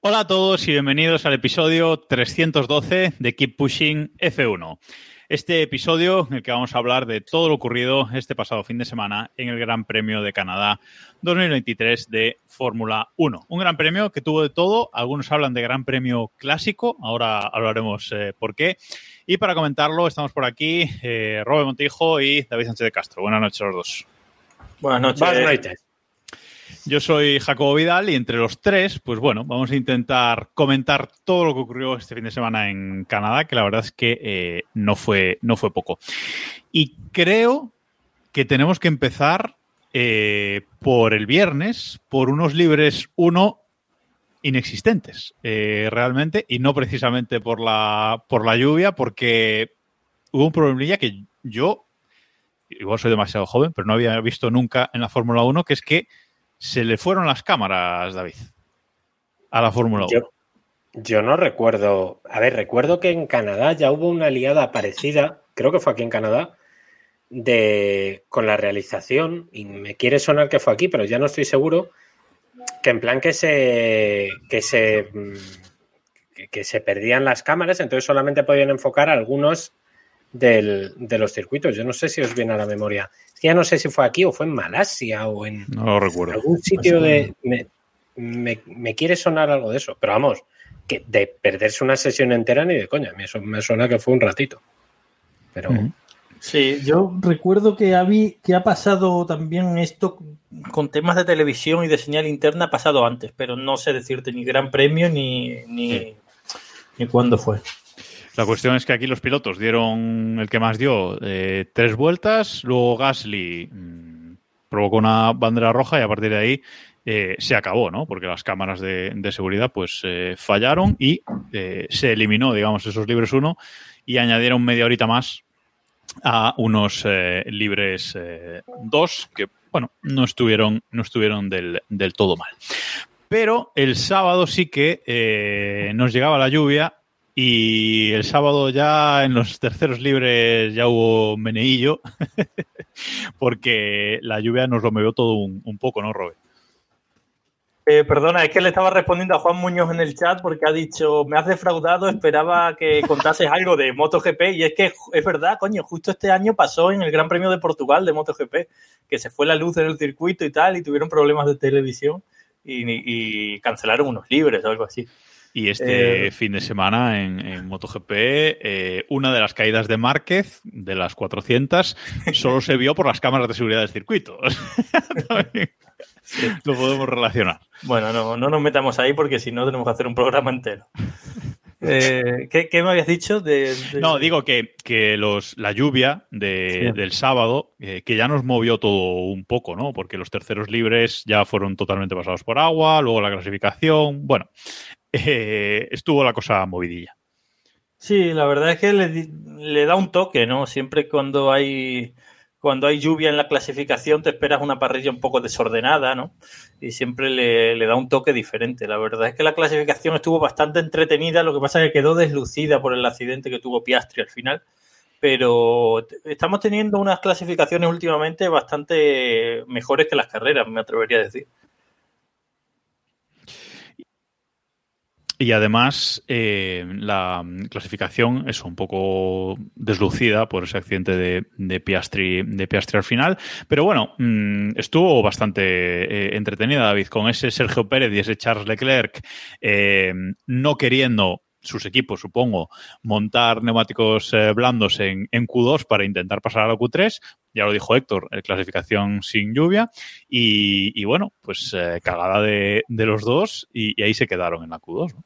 Hola a todos y bienvenidos al episodio 312 de Keep Pushing F1. Este episodio en el que vamos a hablar de todo lo ocurrido este pasado fin de semana en el Gran Premio de Canadá 2023 de Fórmula 1. Un gran premio que tuvo de todo, algunos hablan de Gran Premio clásico, ahora hablaremos eh, por qué. Y para comentarlo estamos por aquí eh, Robert Montijo y David Sánchez de Castro. Buenas noches a los dos. Buenas noches. Buenas noches. Yo soy Jacobo Vidal y entre los tres, pues bueno, vamos a intentar comentar todo lo que ocurrió este fin de semana en Canadá, que la verdad es que eh, no, fue, no fue poco. Y creo que tenemos que empezar eh, por el viernes, por unos libres uno inexistentes, eh, realmente, y no precisamente por la, por la lluvia, porque hubo un problemilla que yo, igual soy demasiado joven, pero no había visto nunca en la Fórmula 1, que es que se le fueron las cámaras, David, a la Fórmula 1. Yo, yo no recuerdo. A ver, recuerdo que en Canadá ya hubo una liada parecida, creo que fue aquí en Canadá, de con la realización, y me quiere sonar que fue aquí, pero ya no estoy seguro, que en plan que se que se mm, que, se perdían las cámaras, entonces solamente podían enfocar algunos del, de los circuitos. Yo no sé si os viene a la memoria. Es que ya no sé si fue aquí o fue en Malasia o en No lo recuerdo. algún sitio de. Me, me- me quiere sonar algo de eso, pero vamos, que de perderse una sesión entera ni de coña. A mí eso me suena que fue un ratito. Pero. Sí, yo recuerdo que, habí- que ha pasado también esto con temas de televisión y de señal interna, ha pasado antes, pero no sé decirte ni gran premio ni, ni, ni cuándo fue. La cuestión es que aquí los pilotos dieron el que más dio eh, tres vueltas, luego Gasly mm, provocó una bandera roja y a partir de ahí eh, se acabó, ¿no? Porque las cámaras de, de seguridad pues eh, fallaron y eh, se eliminó, digamos, esos libres uno y añadieron media horita más a unos eh, libres eh, dos que, bueno, no estuvieron, no estuvieron del, del todo mal. Pero el sábado sí que eh, nos llegaba la lluvia y el sábado ya en los terceros libres ya hubo meneillo porque la lluvia nos lo movió todo un, un poco, ¿no, Robert? Eh, perdona, es que le estaba respondiendo a Juan Muñoz en el chat porque ha dicho, me has defraudado, esperaba que contases algo de MotoGP y es que es verdad, coño, justo este año pasó en el Gran Premio de Portugal de MotoGP, que se fue la luz en el circuito y tal y tuvieron problemas de televisión y, y cancelaron unos libres o algo así. Y este Eh, fin de semana en, en MotoGP, eh, una de las caídas de Márquez, de las 400, solo se vio por las cámaras de seguridad del circuito. Lo podemos relacionar. Bueno, no, no nos metamos ahí porque si no tenemos que hacer un programa entero. Eh, ¿qué, qué me habías dicho? De, de- No, digo que, que los, la lluvia de- Sí. del sábado, eh, que ya nos movió todo un poco, ¿no? Porque los terceros libres ya fueron totalmente pasados por agua, luego la clasificación, bueno, eh, estuvo la cosa movidilla. Sí, la verdad es que le, le da un toque, ¿no? Siempre cuando hay cuando hay lluvia en la clasificación te esperas una parrilla un poco desordenada, ¿no? Y siempre le, da un toque diferente. La verdad es que la clasificación estuvo bastante entretenida, lo que pasa es que quedó deslucida por el accidente que tuvo Piastri al final. Pero estamos teniendo unas clasificaciones últimamente bastante mejores que las carreras, me atrevería a decir. Y además, eh, la clasificación es un poco deslucida por ese accidente de, de Piastri, de Piastri al final. Pero bueno, mm, estuvo bastante eh, entretenida, David, con ese Sergio Pérez y ese Charles Leclerc eh, no queriendo sus equipos, supongo, montar neumáticos eh, blandos en, en Q2 para intentar pasar a la Q3. Ya lo dijo Héctor, eh, clasificación sin lluvia. Y, y bueno, pues eh, cagada de, de los dos y, y ahí se quedaron en la Q2. ¿no?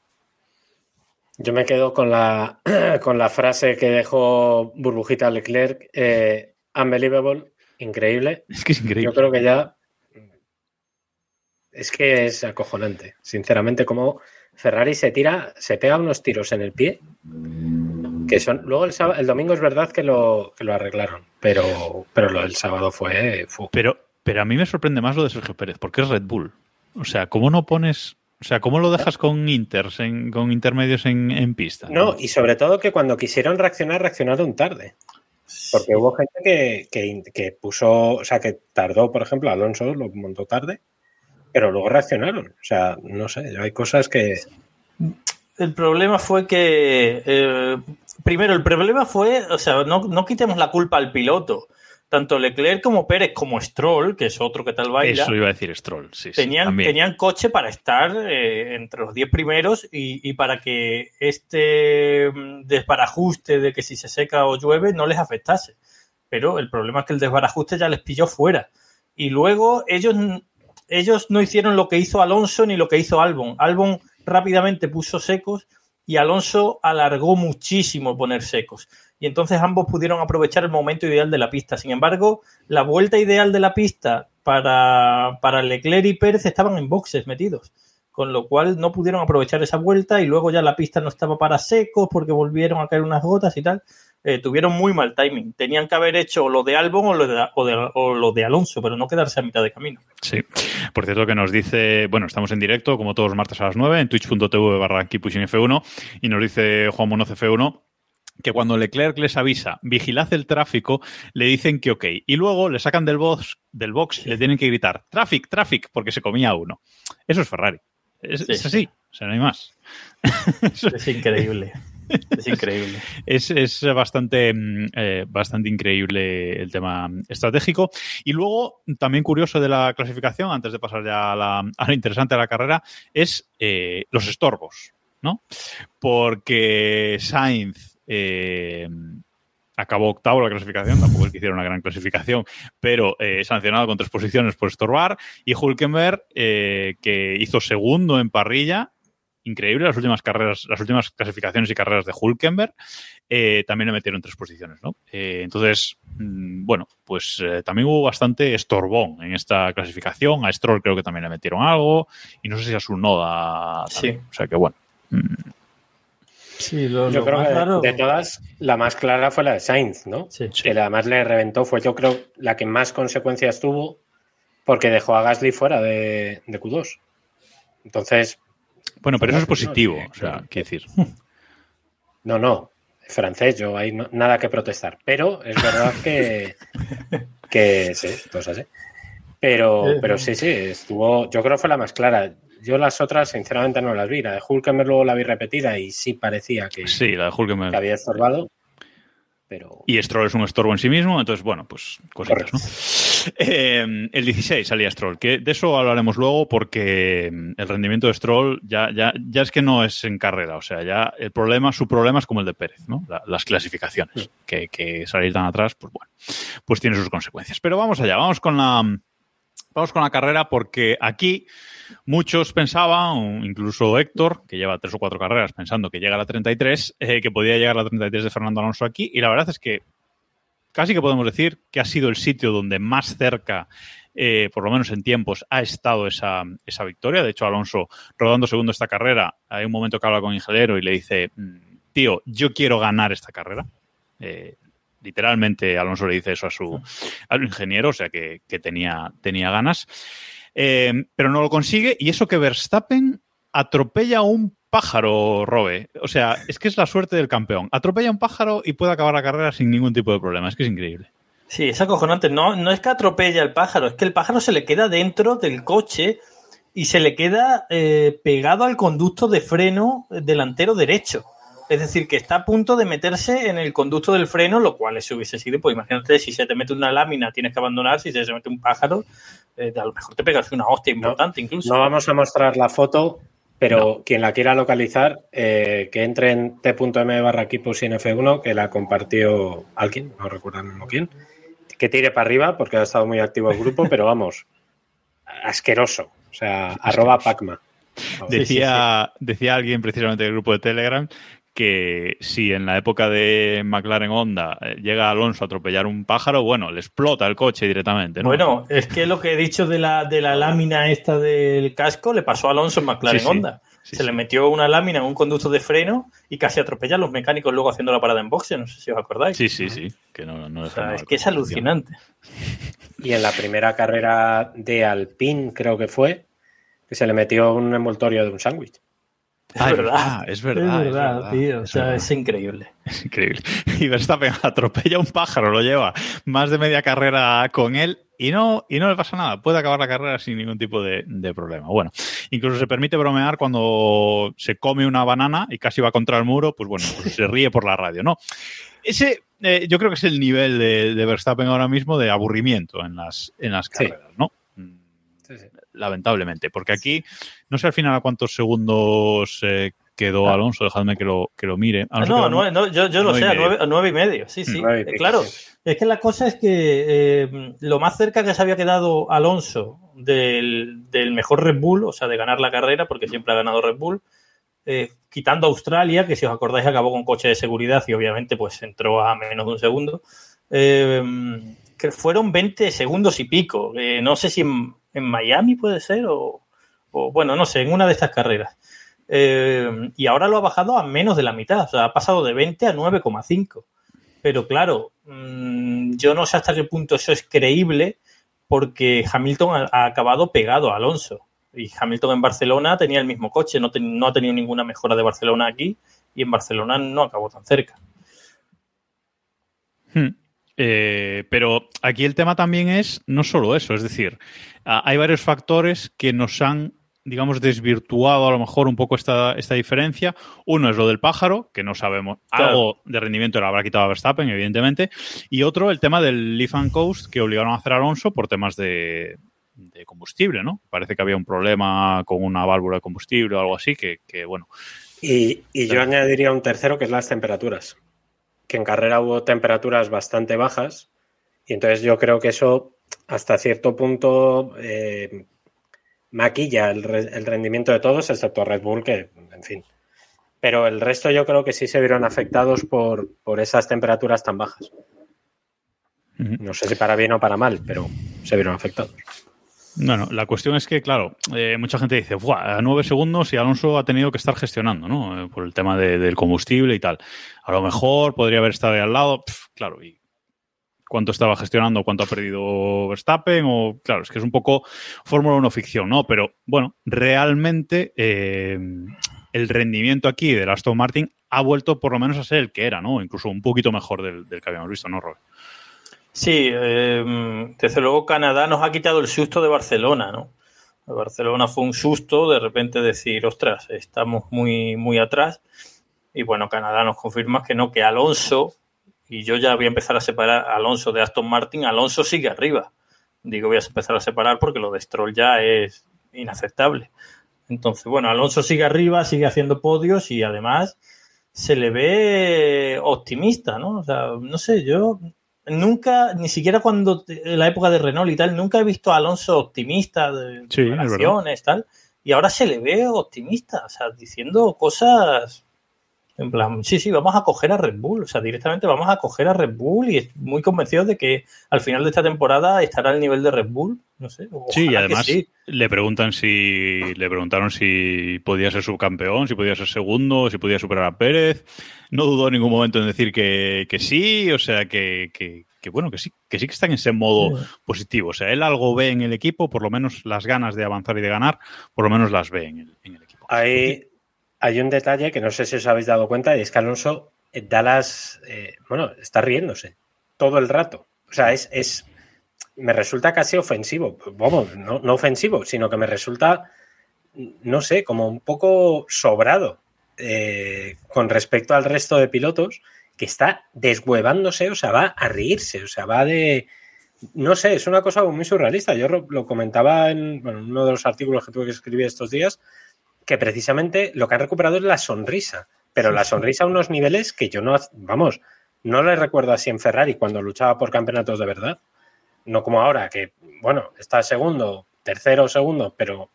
Yo me quedo con la, con la frase que dejó Burbujita Leclerc, unbelievable, increíble. Es que es increíble. Yo creo que ya. Es que es acojonante, sinceramente, como Ferrari se tira, se pega unos tiros en el pie. Que son. Luego el, sábado- el domingo es verdad que lo, que lo arreglaron, pero, pero lo del sábado fue. fu. Pero, pero a mí me sorprende más lo de Sergio Pérez, porque es Red Bull. O sea, ¿cómo no pones. O sea, ¿cómo lo dejas con inters, en- con intermedios en, en pista? No, y sobre todo que cuando quisieron reaccionar, reaccionaron tarde. Porque hubo gente que, que, que puso, o sea, que tardó, por ejemplo, Alonso lo montó tarde, pero luego reaccionaron. O sea, no sé, hay cosas que. El problema fue que. eh, primero, el problema fue. O sea, no, no quitemos la culpa al piloto. Tanto Leclerc como Pérez, como Stroll, que es otro que tal baila. Eso iba a decir Stroll, sí. tenían, tenían coche para estar eh, entre los 10 primeros y, y para que este mm, desbarajuste de que si se seca o llueve no les afectase. Pero el problema es que el desbarajuste ya les pilló fuera. Y luego ellos, ellos no hicieron lo que hizo Alonso ni lo que hizo Albon. Albon rápidamente puso secos y Alonso alargó muchísimo poner secos. Y entonces ambos pudieron aprovechar el momento ideal de la pista. Sin embargo, la vuelta ideal de la pista para, para Leclerc y Pérez estaban en boxes metidos. Con lo cual no pudieron aprovechar esa vuelta y luego ya la pista no estaba para secos porque volvieron a caer unas gotas y tal. Eh, tuvieron muy mal timing. Tenían que haber hecho lo de Albon o lo de, o de- o lo de Alonso, pero no quedarse a mitad de camino. Sí. Por cierto, que nos dice, bueno, estamos en directo, como todos los martes a las 9, en twitch.tv barra Keeppushing F1, y nos dice Juan Munoz F1 que cuando Leclerc les avisa, vigilad el tráfico, le dicen que ok. Y luego le sacan del box, del box y le tienen que gritar, traffic, traffic, porque se comía uno. Eso es Ferrari. Es, Sí, es sí. así, o sea, no hay más. Es increíble. Es increíble. Es, es bastante, mm, eh, bastante increíble el tema estratégico. Y luego, también curioso de la clasificación, antes de pasar ya a, la, a lo interesante de la carrera, es eh, los estorbos, ¿no? Porque Sainz eh, acabó octavo la clasificación, tampoco es que hiciera una gran clasificación, pero sancionado con tres posiciones por estorbar. Y Hulkenberg, que hizo segundo en parrilla, increíble las últimas carreras, las últimas clasificaciones y carreras de Hulkenberg, eh, también le metieron tres posiciones, ¿no? Eh, entonces, mm, bueno, pues eh, también hubo bastante estorbón en esta clasificación. A Stroll creo que también le metieron algo, y no sé si a su noda también. Sí. O sea que bueno. mm, Sí, lo, Yo lo creo más que de- raro- de todas, la más clara fue la de Sainz, ¿no? Sí. Que además le reventó, fue yo creo la que más consecuencias tuvo porque dejó a Gasly fuera de, de Q2. Entonces, Bueno, pero eso es Pues no, positivo, o sea, quiero decir. no, no, francés, yo hay no- nada que protestar. Pero es verdad que, que sí, esto es así. Pero, Eh, pero sí, sí, estuvo, yo creo que fue la más clara. Yo las otras, sinceramente, no las vi. La de Hulkenberg luego la vi repetida y sí parecía que, Sí, la de Hulkenberg. que había estorbado. Pero Y Stroll es un estorbo en sí mismo, entonces, bueno, pues cositas, ¿no? Eh, el 16 salía Stroll, que de eso hablaremos luego porque mm, el rendimiento de Stroll ya, ya, ya es que no es en carrera, o sea, ya el problema, su problema es como el de Pérez, ¿no? La- las clasificaciones, que, que salir tan atrás, pues bueno, pues tiene sus consecuencias. Pero vamos allá, vamos con la, vamos con la carrera porque aquí muchos pensaban, incluso Héctor, que lleva tres o cuatro carreras pensando que llega a la 33, eh, que podía llegar a la 33 de Fernando Alonso aquí, y la verdad es que casi que podemos decir que ha sido el sitio donde más cerca, eh, por lo menos en tiempos, ha estado esa, esa victoria. De hecho, Alonso, rodando segundo esta carrera, hay un momento que habla con Ingeniero y le dice, "Mm, tío, yo quiero ganar esta carrera. Eh, literalmente Alonso le dice eso a su al ingeniero, o sea que, que tenía, tenía ganas. Eh, pero no lo consigue y eso que Verstappen atropella a un pájaro, Robe. O sea, es que es la suerte del campeón. Atropella a un pájaro y puede acabar la carrera sin ningún tipo de problema. Es que es increíble. Sí, es acojonante. No, no es que atropella al pájaro, es que el pájaro se le queda dentro del coche y se le queda eh, pegado al conducto de freno delantero derecho. Es decir, que está a punto de meterse en el conducto del freno, lo cual eso hubiese sido, pues imagínate, si se te mete una lámina tienes que abandonar, si se te mete un pájaro, eh, a lo mejor te pegas una hostia importante incluso. no vamos a mostrar la foto, pero quien la quiera localizar, eh, que entre en t.m barra equipos sin F1, que la compartió alguien, no recuerdo mismo quién, que tire para arriba porque ha estado muy activo el grupo, pero vamos, asqueroso. O sea, arroba Pacma. Decía, decía alguien precisamente del grupo de Telegram que si en la época de McLaren Honda eh, llega Alonso a atropellar un pájaro, bueno, le explota el coche directamente. ¿no? Bueno, es que lo que he dicho de la, de la lámina esta del casco le pasó a Alonso en McLaren Sí, sí. Honda. Sí, Se sí. le metió una lámina en un conducto de freno y casi atropella a los mecánicos luego haciendo la parada en boxe, no sé si os acordáis. Sí, sí, sí. Que no, no O deja sea, nada es que es alucinante. Y en la primera carrera de Alpine, creo que fue, que se le metió un envoltorio de un sándwich. Ah, es verdad, es verdad. es es verdad, tío. O sea, es increíble. Es increíble. Y Verstappen atropella un pájaro, lo lleva más de media carrera con él y no, y no le pasa nada. Puede acabar la carrera sin ningún tipo de, de problema. Bueno, incluso se permite bromear cuando se come una banana y casi va contra el muro, pues bueno, pues se ríe por la radio, ¿no? Ese, eh, yo creo que es el nivel de, de Verstappen ahora mismo de aburrimiento en las, en las carreras, ¿no? Sí. Lamentablemente, porque aquí no sé al final a cuántos segundos eh, quedó Alonso, dejadme que lo, que lo mire. Ah, no, nueve- no, yo, yo lo sé, a nueve, a nueve y medio. Sí, sí. Y Eh, claro, es que la cosa es que eh, lo más cerca que se había quedado Alonso del, del mejor Red Bull, o sea, de ganar la carrera, porque siempre ha ganado Red Bull, eh, quitando Australia, que si os acordáis acabó con coche de seguridad y obviamente pues entró a menos de un segundo, eh, que fueron 20 segundos y pico. No sé si en, en Miami puede ser o, bueno, no sé, en una de estas carreras. Eh, y ahora lo ha bajado a menos de la mitad, o sea, ha pasado de 20 a 9,5. Pero claro, mmm, yo no sé hasta qué punto eso es creíble porque Hamilton ha, acabado pegado a Alonso. Y Hamilton en Barcelona tenía el mismo coche, no, no ha tenido ninguna mejora de Barcelona aquí y en Barcelona no acabó tan cerca. Hmm. Eh, pero aquí el tema también es no solo eso, es decir, ah, hay varios factores que nos han, digamos, desvirtuado a lo mejor un poco esta, esta diferencia. Uno es lo del pájaro, que no sabemos. Claro. Algo de rendimiento le habrá quitado a Verstappen, evidentemente. Y otro, el tema del Leaf and Coast, que obligaron a hacer a Alonso por temas de, de combustible, ¿no? Parece que había un problema con una válvula de combustible o algo así, que, que bueno. Y, y yo añadiría un tercero que es las temperaturas. Que en carrera hubo temperaturas bastante bajas. Y entonces yo creo que eso, hasta cierto punto, eh, maquilla el, re- el rendimiento de todos, excepto Red Bull, que, en fin. Pero el resto yo creo que sí se vieron afectados por, por esas temperaturas tan bajas. No sé si para bien o para mal, pero se vieron afectados. Bueno, la cuestión es que, claro, eh, mucha gente dice, "Buah, a nueve segundos y Alonso ha tenido que estar gestionando, ¿no? Eh, por el tema de- del combustible y tal. A lo mejor podría haber estado ahí al lado, claro, y cuánto estaba gestionando, cuánto ha perdido Verstappen, o claro, es que es un poco Fórmula 1 ficción, ¿no? Pero bueno, realmente eh, el rendimiento aquí del Aston Martin ha vuelto por lo menos a ser el que era, ¿no? Incluso un poquito mejor del, del que habíamos visto, ¿no, Robert? Sí, eh, desde luego Canadá nos ha quitado el susto de Barcelona, ¿no? Barcelona fue un susto de repente decir, ostras, estamos muy, muy atrás. Y bueno, Canadá nos confirma que no, que Alonso, y yo ya voy a empezar a separar Alonso de Aston Martin, Alonso sigue arriba. Digo, voy a empezar a separar porque lo de Stroll ya es inaceptable. Entonces, bueno, Alonso sigue arriba, sigue haciendo podios y además se le ve optimista, ¿no? O sea, no sé, yo nunca, ni siquiera cuando en la época de Renault y tal, nunca he visto a Alonso optimista de Sí, es declaraciones, tal, y ahora se le ve optimista, o sea, diciendo cosas en plan, sí, sí, vamos a coger a Red Bull, o sea, directamente vamos a coger a Red Bull y es muy convencido de que al final de esta temporada estará al nivel de Red Bull, no sé. Sí, y además sí. le preguntan si le preguntaron si podía ser subcampeón, si podía ser segundo, si podía superar a Pérez. No dudó en ningún momento en decir que, que sí, o sea que, que, que bueno, que sí, que sí que está en ese modo Sí. positivo. O sea, él algo ve en el equipo, por lo menos las ganas de avanzar y de ganar, por lo menos las ve en el, en el equipo. Hay, hay un detalle que no sé si os habéis dado cuenta, y es que Alonso eh, da las. eh, bueno, está riéndose todo el rato. O sea, es. es me resulta casi ofensivo. Vamos, no, no ofensivo, sino que me resulta, no sé, como un poco sobrado eh, con respecto al resto de pilotos, que está deshuevándose, o sea, va a reírse, o sea, va de. No sé, es una cosa muy surrealista. Yo lo, comentaba en uno de los artículos que tuve que escribir estos días, que precisamente lo que han recuperado es la sonrisa, pero la sonrisa a unos niveles que yo no, vamos, no le recuerdo así en Ferrari cuando luchaba por campeonatos de verdad. No como ahora, que, bueno, está segundo, tercero, segundo, pero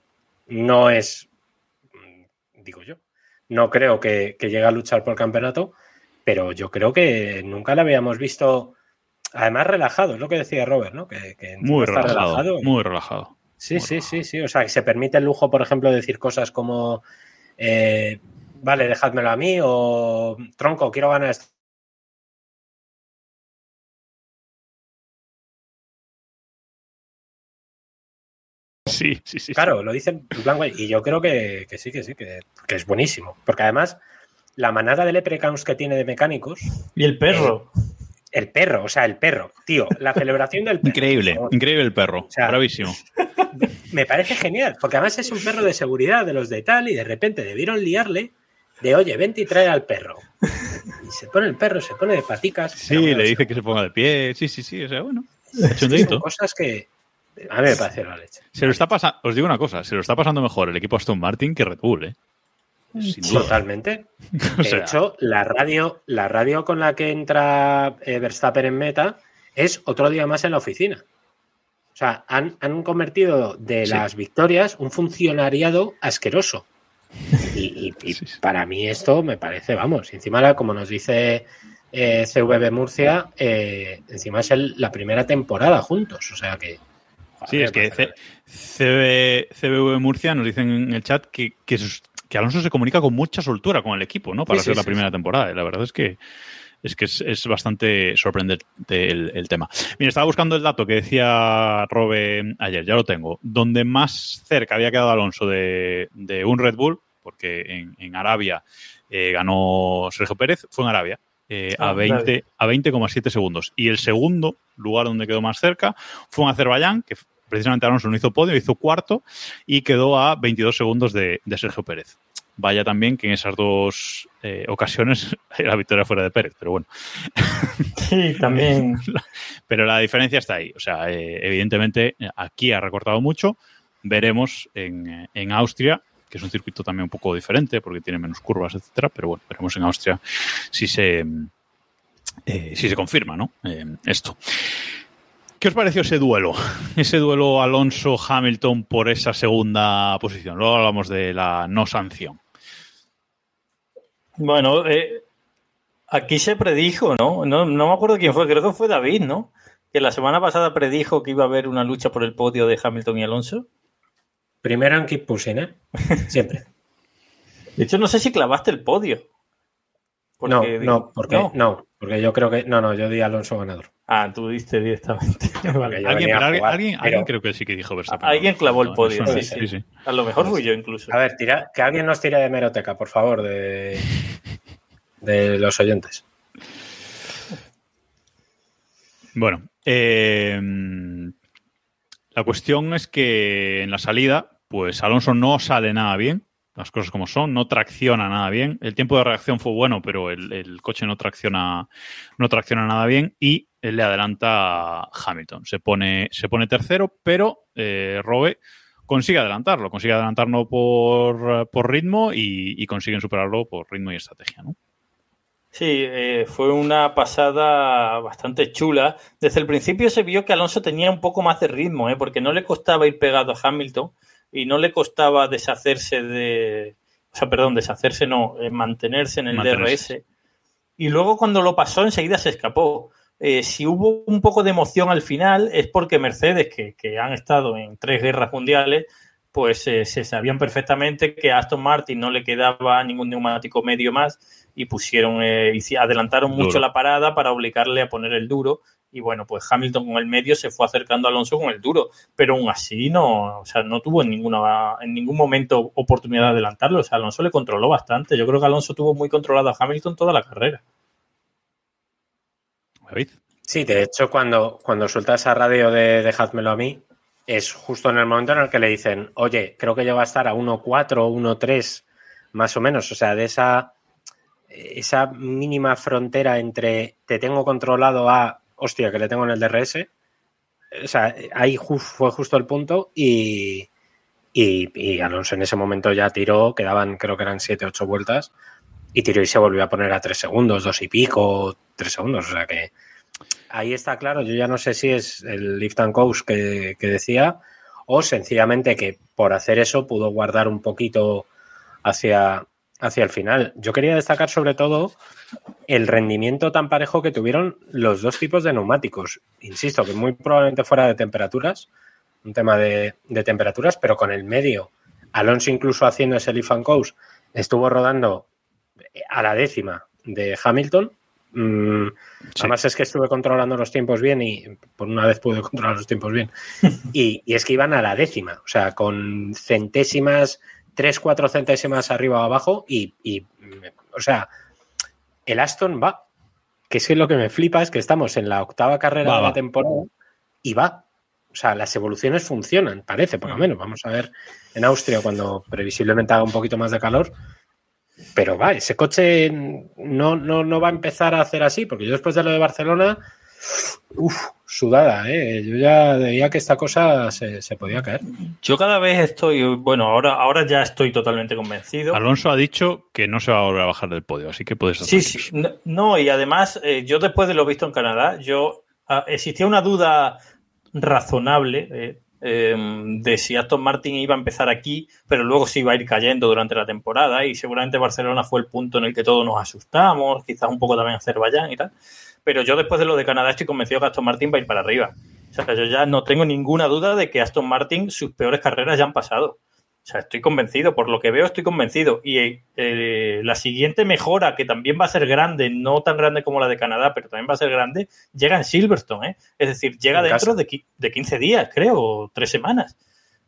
no es, mm, digo yo, no creo que, que llegue a luchar por el campeonato, pero yo creo que nunca le habíamos visto, además relajado, es lo que decía Robert, ¿no? Que, Muy relajado, muy relajado. Sí, sí, sí, sí. O sea, que se permite el lujo, por ejemplo, de decir cosas como, eh, vale, dejádmelo a mí, o tronco, quiero ganar esto. Sí, sí, sí. Claro, lo dicen en plan, güey, y yo creo que, que sí, que sí, que, que es buenísimo. Porque además, la manada de leprechauns que tiene de mecánicos, Y el perro. El perro, o sea, el perro, tío, la celebración del perro. Increíble, increíble el perro. O sea, Bravísimo. Me parece genial, porque además es un perro de seguridad de los de tal, y de repente debieron liarle de, oye, vente y trae al perro. Y se pone el perro, se pone de paticas. Sí, le dice que se ponga de pie. Sí, sí, sí. O sea, bueno. son cosas que a mí me parece la leche. Se lo está pasando, os digo una cosa, se lo está pasando mejor el equipo Aston Martin que Red Bull, ¿eh? Sin duda. Totalmente. O De hecho, la radio, la radio con la que entra eh, Verstappen en meta es otro día más en la oficina. O sea, han, han convertido de Sí. las victorias un funcionariado asqueroso. Y, y- y Sí, sí. para mí esto me parece, vamos, encima, como nos dice eh, CVB Murcia, eh, encima es el- la primera temporada juntos. O sea que... Sí, es que C- CB CBV Murcia nos dicen en el chat que, que, que Alonso se comunica con mucha soltura con el equipo, ¿no? Para Sí, ser sí, la sí, primera temporada. La verdad es que es que es, es bastante sorprendente el, el tema. Mira, estaba buscando el dato que decía Robe ayer, ya lo tengo. Donde más cerca había quedado Alonso de, de un Red Bull, porque en, en Arabia eh, ganó Sergio Pérez, fue en Arabia. eh, Ah, a 20 Arabia. a 20,7 segundos. Y el segundo lugar donde quedó más cerca fue en Azerbaiyán, que precisamente Alonso no hizo podio, hizo cuarto y quedó a 22 segundos de, de Sergio Pérez. Vaya también que en esas dos eh, ocasiones la victoria fuera de Pérez, pero bueno. Sí, también. Pero la diferencia está ahí. O sea, eh, evidentemente aquí ha recortado mucho. Veremos en, en Austria, que es un circuito también un poco diferente porque tiene menos curvas, etcétera. Pero bueno, veremos en Austria si se, eh, si se confirma, ¿no? Eh, esto. ¿Qué os pareció ese duelo? Ese duelo Alonso-Hamilton por esa segunda posición. Luego hablamos de la no sanción. Bueno, eh, aquí se predijo, ¿no? ¿no? No me acuerdo quién fue, creo que fue David, ¿no? Que la semana pasada predijo que iba a haber una lucha por el podio de Hamilton y Alonso. Primero en pushing, ¿eh? Siempre. De hecho, no sé si clavaste el podio. Porque no, no, porque no. no. porque yo creo que no, no, yo di Alonso ganador. Ah, tú diste directamente. Vale. Alguien, pero alguien, jugar, alguien- pero- alguien creo que sí que dijo Verstappen. Alguien clavó el podio, suena, sí, sí. A lo mejor fui yo incluso. A ver, tira, que alguien nos tire de meroteca, por favor, de, de los oyentes. Bueno, eh, la cuestión es que en la salida, pues Alonso no sale nada bien, las cosas como son, no tracciona nada bien. El tiempo de reacción fue bueno, pero el, el coche no tracciona, no tracciona nada bien y él le adelanta Hamilton. Se pone, se pone tercero, pero eh, Robe consigue adelantarlo, consigue adelantarlo por, por ritmo y, y consiguen superarlo por ritmo y estrategia, ¿no? Sí, eh, fue una pasada bastante chula. Desde el principio se vio que Alonso tenía un poco más de ritmo, ¿eh? porque no le costaba ir pegado a Hamilton y no le costaba deshacerse de. O sea, perdón, deshacerse no, eh, mantenerse en el Mantenerse. DRS. Y luego cuando lo pasó enseguida se escapó. Eh, si hubo un poco de emoción al final es porque Mercedes, que, que han estado en tres guerras mundiales, pues eh, se sabían perfectamente que a Aston Martin no le quedaba ningún neumático medio más y pusieron, eh, hici- adelantaron mucho Duro. la parada para obligarle a poner el duro. Y bueno, pues Hamilton con el medio se fue acercando a Alonso con el duro, pero aún así no, o sea, no tuvo en ninguna, en ningún momento oportunidad de adelantarlo. O sea, Alonso le controló bastante. Yo creo que Alonso tuvo muy controlado a Hamilton toda la carrera. David. Sí, de hecho, cuando, cuando suelta esa radio de dejádmelo a mí, es justo en el momento en el que le dicen, oye, creo que ya va a estar a 1.4, 1.3, más o menos. O sea, de esa, esa mínima frontera entre te tengo controlado a, hostia, que le tengo en el DRS. O sea, ahí fue justo el punto y, y, y Alonso en ese momento ya tiró, quedaban, creo que eran 7, 8 vueltas, y tiró y se volvió a poner a 3 segundos, 2 y pico, 3 segundos. O sea que ahí está claro. Yo ya no sé si es el lift and coast que decía o sencillamente que por hacer eso pudo guardar un poquito hacia, hacia el final. Yo quería destacar sobre todo el rendimiento tan parejo que tuvieron los dos tipos de neumáticos. Insisto, que muy probablemente fuera de temperaturas, un tema de, de temperaturas, pero con el medio. Alonso incluso haciendo ese leaf and coast estuvo rodando a la décima de Hamilton. Mm, Además es que estuve controlando los tiempos bien y por una vez pude controlar los tiempos bien. Y, y es que iban a la décima, o sea, con centésimas, tres, cuatro centésimas arriba o abajo y, y, o sea, el Aston va. Que es que lo que me flipa es que estamos en la octava carrera Va, de la temporada y va. O sea, las evoluciones funcionan, parece, por lo menos. Vamos a ver en Austria cuando previsiblemente haga un poquito más de calor. Pero va, ese coche no, no, no va a empezar a hacer así, porque yo después de lo de Barcelona, uff, sudada, ¿eh? Yo ya veía que esta cosa se, se podía caer. Yo cada vez estoy, bueno, ahora, ahora ya estoy totalmente convencido. Alonso ha dicho que no se va a volver a bajar del podio, así que puedes estar Sí, sí. No, no, y además, eh, yo después de lo visto en Canadá, yo ah, existía una duda razonable eh, eh, de si Aston Martin iba a empezar aquí, pero luego se iba a ir cayendo durante la temporada y seguramente Barcelona fue el punto en el que todos nos asustamos, quizás un poco también Azerbaiyán y tal. Pero yo después de lo de Canadá estoy convencido que Aston Martin va a ir para arriba. O sea, yo ya no tengo ninguna duda de que Aston Martin sus peores carreras ya han pasado. O sea, estoy convencido, por lo que veo estoy convencido. Y eh, la siguiente mejora, que también va a ser grande, no tan grande como la de Canadá, pero también va a ser grande, llega en Silverstone. ¿eh? Es decir, llega En dentro de, de 15 días, creo, o tres semanas.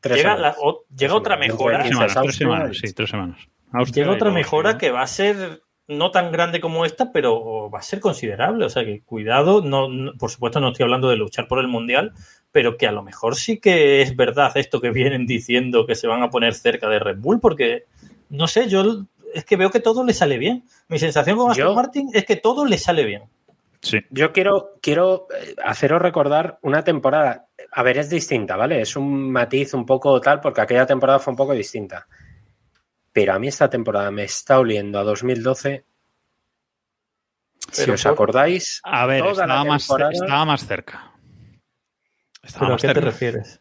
Tres llega semanas. la- o- llega Tres otra semanas. mejora. Tres semanas, sí, tres semanas. Austria Llega otra mejora que va a ser no tan grande como esta, pero va a ser considerable. O sea que cuidado, no, no- por supuesto no estoy hablando de luchar por el mundial, pero que a lo mejor sí que es verdad esto que vienen diciendo que se van a poner cerca de Red Bull, porque no sé, yo es que veo que todo le sale bien. Mi sensación con Aston Yo- Martin es que todo le sale bien. Sí. Yo quiero, quiero eh, haceros recordar una temporada. A ver, es distinta, ¿vale? Es un matiz un poco tal, porque aquella temporada fue un poco distinta. Pero a mí esta temporada me está oliendo a 2012. si os por- acordáis, A ver, estaba más, temporada- estaba más cerca. Estaba ¿Pero a qué te cerca. refieres?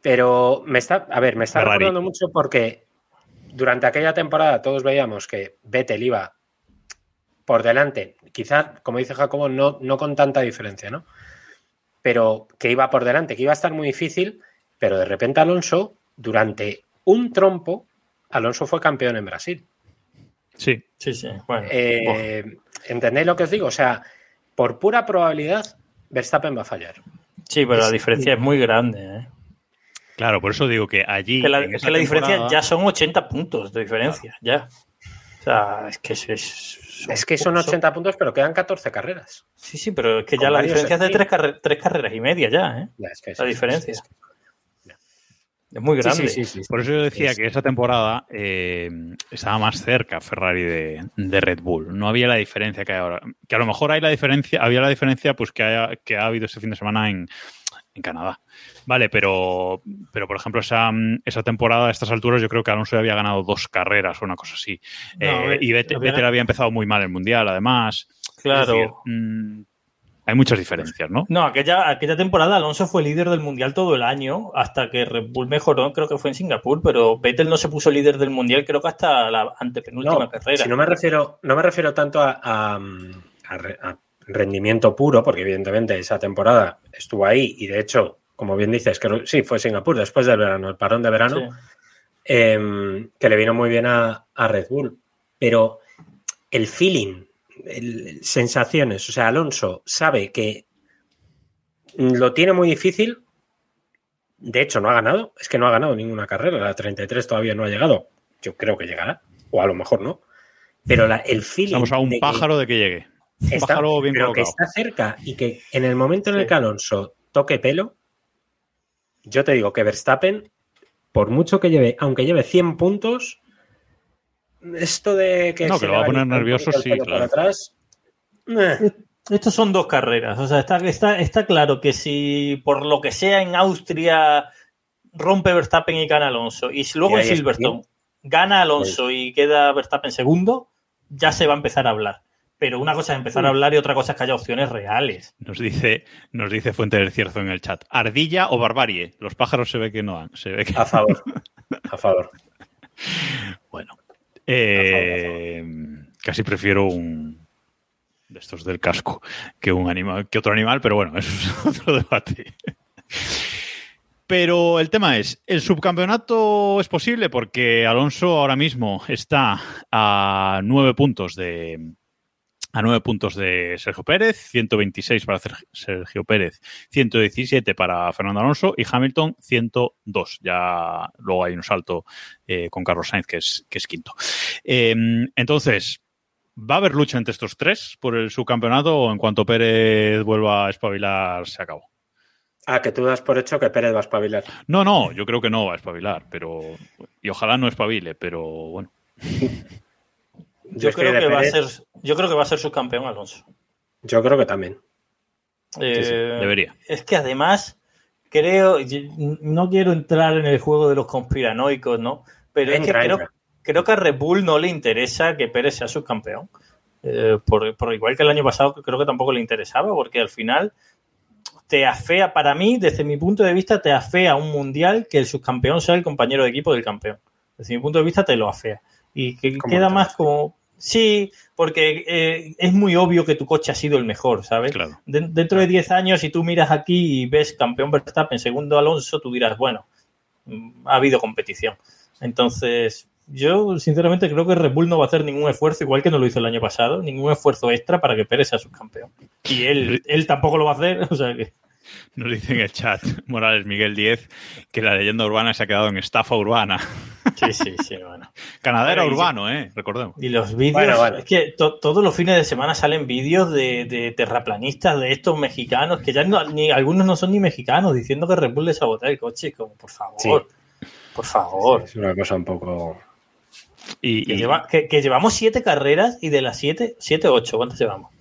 Pero me está, a ver, me está Ferrari. recordando mucho porque durante aquella temporada todos veíamos que Vettel iba por delante, quizás, como dice Jacobo, no, no con tanta diferencia, ¿no? Pero que iba por delante, que iba a estar muy difícil, pero de repente Alonso, durante un trompo, Alonso fue campeón en Brasil. Sí. Sí, sí. Bueno, Eh, ¿Entendéis lo que os digo? O sea, por pura probabilidad, Verstappen va a fallar. sí, pero la diferencia es muy grande. ¿eh? Claro, por eso digo que allí. Que la, que la diferencia ya son 80 puntos de diferencia, ya. O sea, es que es, es- Es que son 80 puntos, pero quedan 14 carreras. Sí, sí, pero es que Con ya la diferencia es de tres, carre- tres carreras y media ya, ¿eh? Ya, es que La diferencia. Es muy Sí, grande. sí, sí, sí. Por eso yo decía Es- que esa temporada eh, estaba más cerca Ferrari de, de Red Bull. No había la diferencia que hay ahora. Que a lo mejor hay la diferencia, había la diferencia pues que, haya- que ha habido este fin de semana en, en Canadá. Vale, pero, pero por ejemplo, esa, esa temporada, a estas alturas, yo creo que Alonso ya había ganado dos carreras o una cosa así. No, Eh, y Vettel, había- empezado muy mal el mundial, además. Es Claro. decir, mm, hay muchas diferencias, ¿no? No, aquella, aquella temporada Alonso fue líder del mundial todo el año, hasta que Red Bull mejoró, creo que fue en Singapur, pero Vettel no se puso líder del mundial, creo que hasta la antepenúltima No, carrera. si no me refiero, no me refiero tanto a, a- a re- a rendimiento puro, porque evidentemente esa temporada estuvo ahí y de hecho, como bien dices, que sí, fue Singapur después del verano, el parón de verano, Sí. eh, que le vino muy bien a, a Red Bull. Pero el feeling, el- sensaciones, o sea, Alonso sabe que lo tiene muy difícil. De hecho, no ha ganado, es que no ha ganado ninguna carrera, la 33 todavía no ha llegado. Yo creo que llegará, o a lo mejor no. Pero la- el feeling. Estamos a un de que pájaro de que llegue. Un está- pájaro bien pero que está cerca y que en el momento en el que Alonso toque pelo, yo te digo que Verstappen, por mucho que lleve, aunque lleve 100 puntos, esto de que No, se que lo va a poner nervioso, sí, claro. atrás, eh, Estos son dos carreras. O sea, está, está, está claro que si por lo que sea en Austria rompe Verstappen y gana Alonso, y si luego en Silverstone gana Alonso y queda Verstappen segundo, ya se va a empezar a hablar. Pero una cosa es empezar a hablar y otra cosa es que haya opciones reales. Nos dice, nos dice Fuente del Cierzo en el chat. ¿Ardilla o barbarie? Los pájaros se ve que no han. Se ve que... a favor. A favor. Bueno. Eh, casi prefiero un de estos del casco que un animal, que otro animal, pero bueno, eso es otro debate. Pero el tema es, ¿el subcampeonato es posible? Porque Alonso ahora mismo está a nueve puntos de, a nueve puntos de Sergio Pérez, 126 para Sergio Pérez, 117 para Fernando Alonso y Hamilton 102. Ya luego hay un salto eh, con Carlos Sainz que es, que es quinto. Eh, entonces, ¿va a haber lucha entre estos tres por el subcampeonato o en cuanto Pérez vuelva a espabilar se acabó? Ah, que tú das por hecho que Pérez va a espabilar. No, no, yo creo que no va a espabilar, pero. Y ojalá no espabile, pero bueno. Yo, creo que va a ser, yo creo que va a ser subcampeón Alonso. Yo creo que también. Eh, debería. Es que además, creo, no quiero entrar en el juego de los conspiranoicos, ¿no? Pero es que creo, creo, que a Red Bull no le interesa que Pérez sea subcampeón. Eh, por, por, igual que el año pasado, creo que tampoco le interesaba, porque al final te afea, para mí, desde mi punto de vista, te afea un mundial que el subcampeón sea el compañero de equipo del campeón. Desde mi punto de vista, te lo afea. Y que queda más como, Sí, porque eh, es muy obvio que tu coche ha sido el mejor, ¿sabes? dentro de 10 años, si tú miras aquí y ves campeón Verstappen, segundo Alonso, tú dirás, bueno, mm, ha habido competición. Entonces, yo sinceramente creo que Red Bull no va a hacer ningún esfuerzo, igual que no lo hizo el año pasado, ningún esfuerzo extra para que Pérez sea subcampeón. Y él, él tampoco lo va a hacer, o sea que... Nos dice en el chat Morales Miguel 10 que la leyenda urbana se ha quedado en estafa urbana. Sí, sí, sí, bueno. Canadá era urbano, ¿eh? Recordemos. Y los vídeos, es que todos los fines de semana salen vídeos de, terraplanistas de estos mexicanos, que ya ni algunos no son ni mexicanos, diciendo que Red Bull les sabotea el coche, como por favor, por favor. es una cosa un poco... Y, que, que, llevamos siete carreras y de las siete, siete, ocho, ¿cuántas llevamos?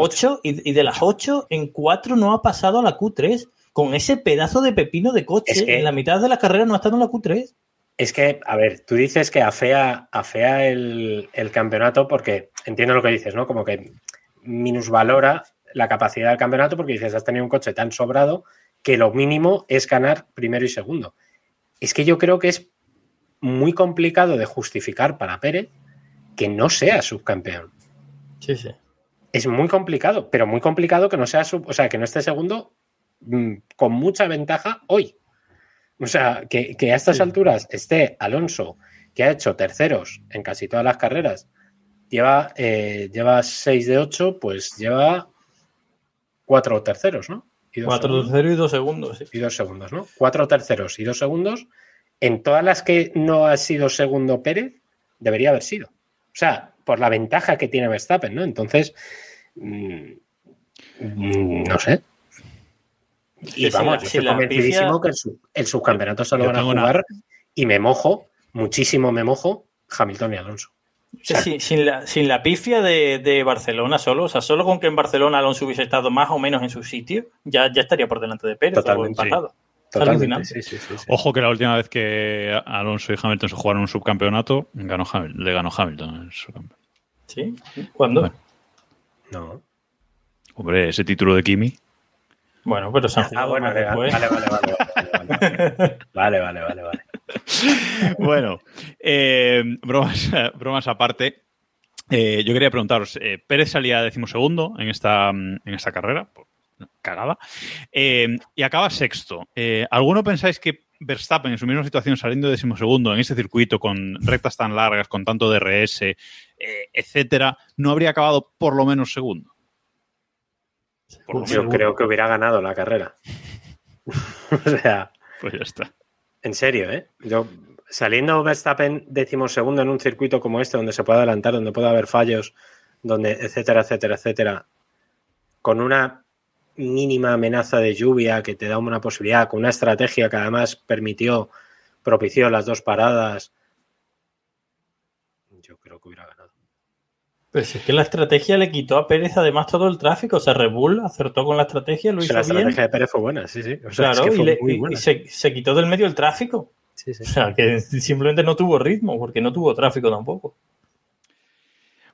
8 y, de las 8 en 4 no ha pasado a la Q3 con ese pedazo de pepino de coche en la mitad de la carrera no ha estado en la Q3. Es que, a ver, tú dices que afea, afea el, el campeonato porque entiendo lo que dices, ¿no? Como que minusvalora la capacidad del campeonato porque dices, has tenido un coche tan sobrado que lo mínimo es ganar primero y segundo. Es que yo creo que es muy complicado de justificar para Pérez que no sea subcampeón. Sí, sí es muy complicado, pero muy complicado que no sea o sea, que no esté segundo mm, con mucha ventaja hoy. O sea, que, a estas alturas esté Alonso, que ha hecho terceros en casi todas las carreras, lleva, eh, lleva 6 de 8, pues lleva cuatro terceros, ¿no? cuatro terceros y dos segundos. Sí. Y dos segundos, ¿no? Cuatro terceros y dos segundos. En todas las que no ha sido segundo Pérez, debería haber sido. O sea, por la ventaja que tiene Verstappen, ¿no? Entonces, mm, no sé. Y vamos, yo estoy convencidísimo que el, subcampeonato se lo van a jugar y me mojo, muchísimo me mojo, Hamilton y Alonso. sin, la, pifia de, Barcelona solo, o sea, solo con que en Barcelona Alonso hubiese estado más o menos en su sitio, ya, ya estaría por delante de Pérez Totalmente, empatado. Ojo que la última vez que Alonso y Hamilton se jugaron un subcampeonato, ganó le ganó Hamilton el subcampeonato. ¿Sí? ¿Cuándo? No. Hombre, ese título de Kimi. Bueno, pero se han ah, jugado ah, bueno, vale, después. Vale, vale, vale, vale, vale, vale, vale, vale. Bueno, eh, bromas, bromas aparte. Eh, yo quería preguntaros, eh, Pérez salía decimosegundo en esta, en esta carrera, cagada, y acaba sexto. ¿Alguno pensáis que Verstappen en su misma situación saliendo de decimosegundo en ese circuito con rectas tan largas, con tanto DRS, eh, etcétera, no habría acabado por lo menos segundo? Yo creo que hubiera ganado la carrera. o sea. Pues ya está. En serio, ¿eh? Yo, saliendo Verstappen decimosegundo en un circuito como este, donde se puede adelantar, donde puede haber fallos, donde, etcétera, etcétera, etcétera, con una mínima amenaza de lluvia que te da una posibilidad, con una estrategia que además permitió, propició las dos paradas, yo creo que hubiera ganado. Pues es que la estrategia le quitó a Pérez además todo el tráfico. O sea, Red Bull acertó con la estrategia, lo hizo La estrategia de Pérez fue buena, sí, sí. claro, y, se, quitó del medio el tráfico. O sea, que simplemente no tuvo ritmo, porque no tuvo tráfico tampoco.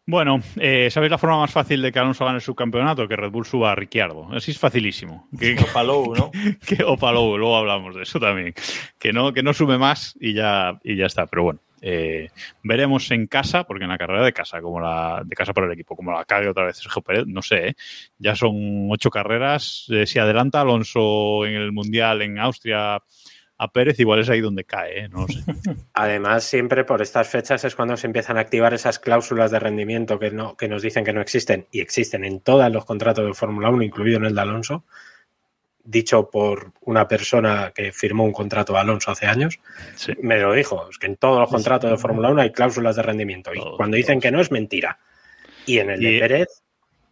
Bueno, eh, ¿sabéis la forma más fácil de que Alonso gane el subcampeonato? Que Red Bull suba a Ricciardo. Así es facilísimo. Que, Opalou, ¿no? que Opalou, luego hablamos de eso también. Que no, que no sube más y ya, y ya está. Pero bueno, Eh, veremos en casa, porque en la carrera de casa, como la de casa para el equipo, como la cague otra vez Sergio Pérez, no sé, ¿eh? ya son ocho carreras. Eh, si adelanta Alonso en el Mundial en Austria a Pérez, igual es ahí donde cae, ¿eh? no lo sé. Además, siempre por estas fechas es cuando se empiezan a activar esas cláusulas de rendimiento que, no, que nos dicen que no existen y existen en todos los contratos de Fórmula 1, incluido en el de Alonso, dicho por una persona que firmó un contrato de Alonso hace años, Sí. me lo dijo, es que en todos los contratos de Fórmula 1 hay cláusulas de rendimiento y Todos, cuando dicen todos. que no es mentira. Y en el de Y- Pérez,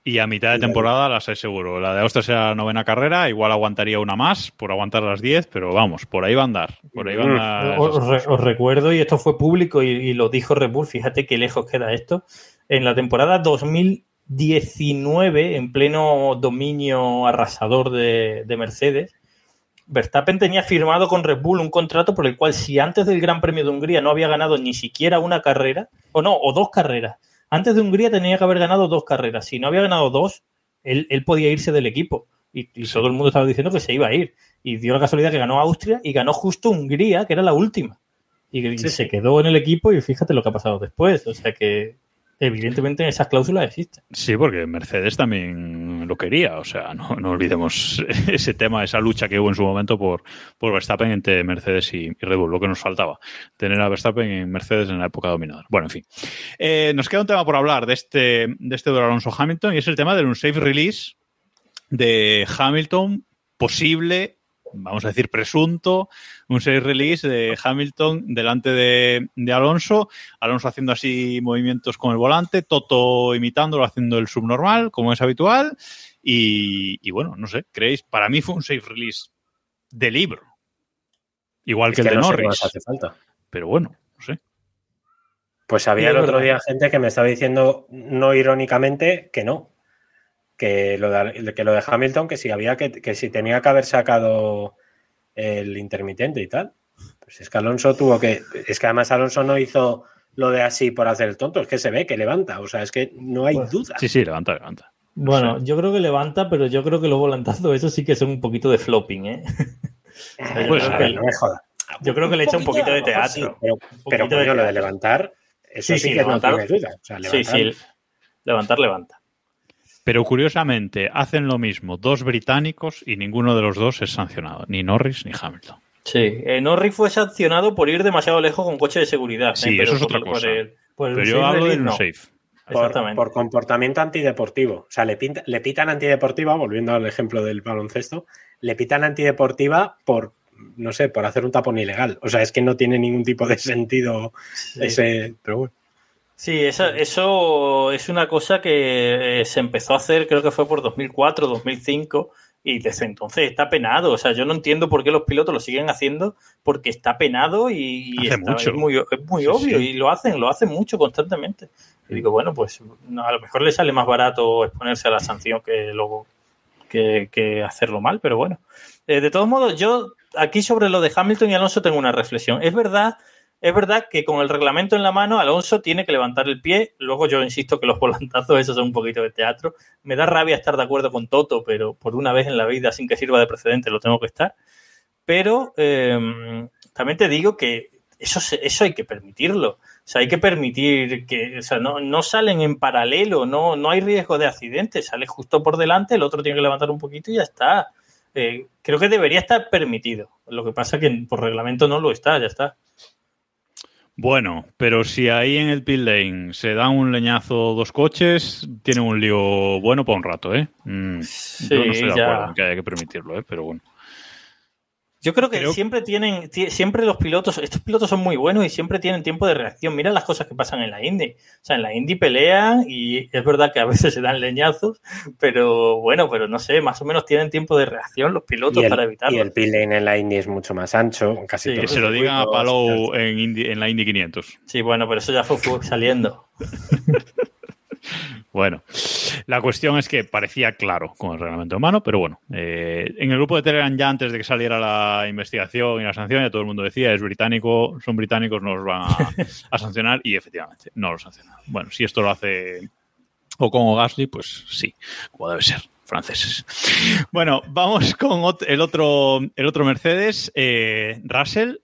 Y a mitad de temporada las hay seguro. La de Austria será la novena carrera, igual aguantaría una más por aguantar las 10, pero vamos, por ahí va a andar. Por ahí va a andar. Os, os re- os recuerdo, y esto fue público y, y lo dijo Red Bull, fíjate qué lejos queda esto. En la temporada 2019, en pleno dominio arrasador de, de Mercedes, Verstappen tenía firmado con Red Bull un contrato por el cual si antes del Gran Premio de Hungría no había ganado ni siquiera una carrera, o no, o dos carreras, antes de Hungría tenía que haber ganado dos carreras. Si no había ganado dos, él, él podía irse del equipo. Y, y todo el mundo estaba diciendo que se iba a ir. Y dio la casualidad que ganó Austria y ganó justo Hungría, que era la última. Y, Sí, se sí. quedó en el equipo y fíjate lo que ha pasado después. O sea que evidentemente esas cláusulas existen. Sí, porque Mercedes también lo quería. O sea, no, no olvidemos ese tema, esa lucha que hubo en su momento por, por Verstappen entre Mercedes y, y Red Bull, lo que nos faltaba. Tener a Verstappen en Mercedes en la época dominadora. Bueno, en fin. Eh, nos queda un tema por hablar de este, de este Alonso Hamilton y es el tema del unsafe release de Hamilton posible, vamos a decir presunto, un safe release de Hamilton delante de, de Alonso, Alonso haciendo así movimientos con el volante, Toto imitándolo, haciendo el subnormal, como es habitual, y, y bueno, no sé, creéis, para mí fue un safe release de libro, igual es que el de no Norris, hace falta. pero bueno, no sé. Pues había el otro día gente que me estaba diciendo, no irónicamente, que no. Que lo de, que lo de Hamilton, que si había que, que si tenía que haber sacado el intermitente y tal. Pues es que Alonso tuvo que. Es que además Alonso no hizo lo de así por hacer el tonto, es que se ve que levanta. O sea, es que no hay Pues, duda. Sí, sí, levanta, levanta. Bueno, yo creo que levanta, pero yo creo que los volantazos, eso sí que son un poquito de flopping, ¿eh? Eh, Pues, no me jodas. yo creo que le echa un poquito de teatro. sí, pero, pero coño, lo de levantar, eso Sí, sí, sí, que levantar- no tiene duda. O sea, Sí, levantar, sí. Levantar, levanta. Pero curiosamente, hacen lo mismo dos británicos y ninguno de los dos es sancionado, ni Norris ni Hamilton. Sí, eh, Norris fue sancionado por ir demasiado lejos con coche de seguridad. Sí, eh, pero eso es por- otra por cosa. el- por el Pero yo hablo del no. safe. por, Exactamente. por comportamiento antideportivo. O sea, le, pinta- le pitan antideportiva, volviendo al ejemplo del baloncesto, le pitan antideportiva por, no sé, por hacer un tapón ilegal. O sea, es que no tiene ningún tipo de sentido ese. Pero bueno. Sí, eso, eso es una cosa que eh, se empezó a hacer, creo que fue por 2004, 2005, y desde entonces está penado. O sea, yo no entiendo por qué los pilotos lo siguen haciendo, porque está penado y, está- es muy, es muy Sí, obvio, sí. y lo hacen, lo hacen mucho constantemente. Y digo, bueno, pues no, a lo mejor le sale más barato exponerse a la sanción que luego que, que hacerlo mal, pero bueno. Eh, de todos modos, yo aquí sobre lo de Hamilton y Alonso tengo una reflexión. Es verdad, es verdad que con el reglamento en la mano, Alonso tiene que levantar el pie. Luego yo insisto que los volantazos, esos son un poquito de teatro. Me da rabia estar de acuerdo con Toto, pero por una vez en la vida, sin que sirva de precedente, lo tengo que estar. Pero eh, también te digo que eso, eso hay que permitirlo. O sea, hay que permitir que, o sea, no, no salen en paralelo, no, no hay riesgo de accidente, sale justo por delante, el otro tiene que levantar un poquito y ya está. Eh, creo que debería estar permitido. Lo que pasa que por reglamento no lo está, ya está. Bueno, pero si ahí en el pit lane se dan un leñazo dos coches, tienen un lío bueno para un rato, ¿eh? Mm, yo no estoy de ya. acuerdo en que haya que permitirlo, ¿eh? Pero bueno. Yo creo que Creo- siempre tienen, ti- siempre los pilotos, estos pilotos son muy buenos y siempre tienen tiempo de reacción. Mira las cosas que pasan en la Indy. O sea, en la Indy pelean y es verdad que a veces se dan leñazos, pero bueno, pero no sé, más o menos tienen tiempo de reacción los pilotos el, para evitarlo. y el pit lane en la Indy es mucho más ancho. Casi Sí, Que todos se lo digan a. Palou en, Indy- en la Indy 500. Sí, bueno, pero eso ya fue saliendo. Bueno, la cuestión es que parecía claro con el reglamento humano, pero bueno, eh, en el grupo de Telegram ya antes de que saliera la investigación y la sanción, ya todo el mundo decía, es británico, son británicos, no los van a, sancionar y efectivamente no los sancionaron. Bueno, si esto lo hace Ocon o Gasly, pues sí, como debe ser, franceses. Bueno, vamos con el otro, el otro Mercedes, eh, Russell,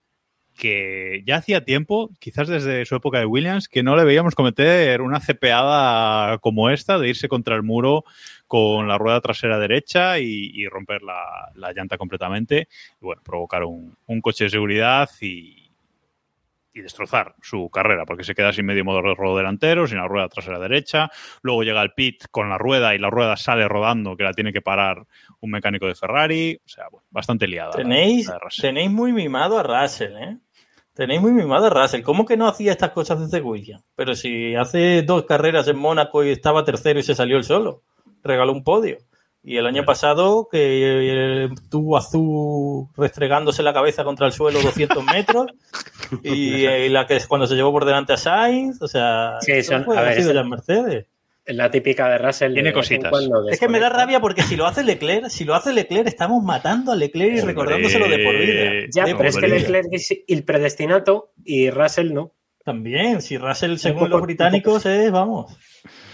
que ya hacía tiempo, quizás desde su época de Williams, que no le veíamos cometer una cepeada como esta de irse contra el muro con la rueda trasera derecha y, y romper la, la, llanta completamente. Y bueno, provocar un, un coche de seguridad y, y destrozar su carrera, porque se queda sin medio motor delantero, sin la rueda trasera derecha. Luego llega el pit con la rueda y la rueda sale rodando, que la tiene que parar un mecánico de Ferrari. O sea, bueno, bastante liada. Tenéis, la tenéis muy mimado a Russell, ¿eh? Tenéis muy mimado a Russell. ¿Cómo que no hacía estas cosas desde Williams? Pero si hace dos carreras en Mónaco y estaba tercero y se salió el solo, regaló un podio. Y el año pasado, que eh, tuvo Azul restregándose la cabeza contra el suelo 200 metros, y, eh, la que es cuando se llevó por delante a Sainz, o sea, Sí, eso a ver, Mercedes. Es la típica de Russell. Tiene de cositas. cuando Es que me da rabia porque si lo hace Leclerc, si lo hace Leclerc, estamos matando a Leclerc y Hombre, recordándoselo de por vida. Ya, De pero es que. Leclerc es el predestinato y Russell no. También, si Russell, según poco- los británicos, es, vamos.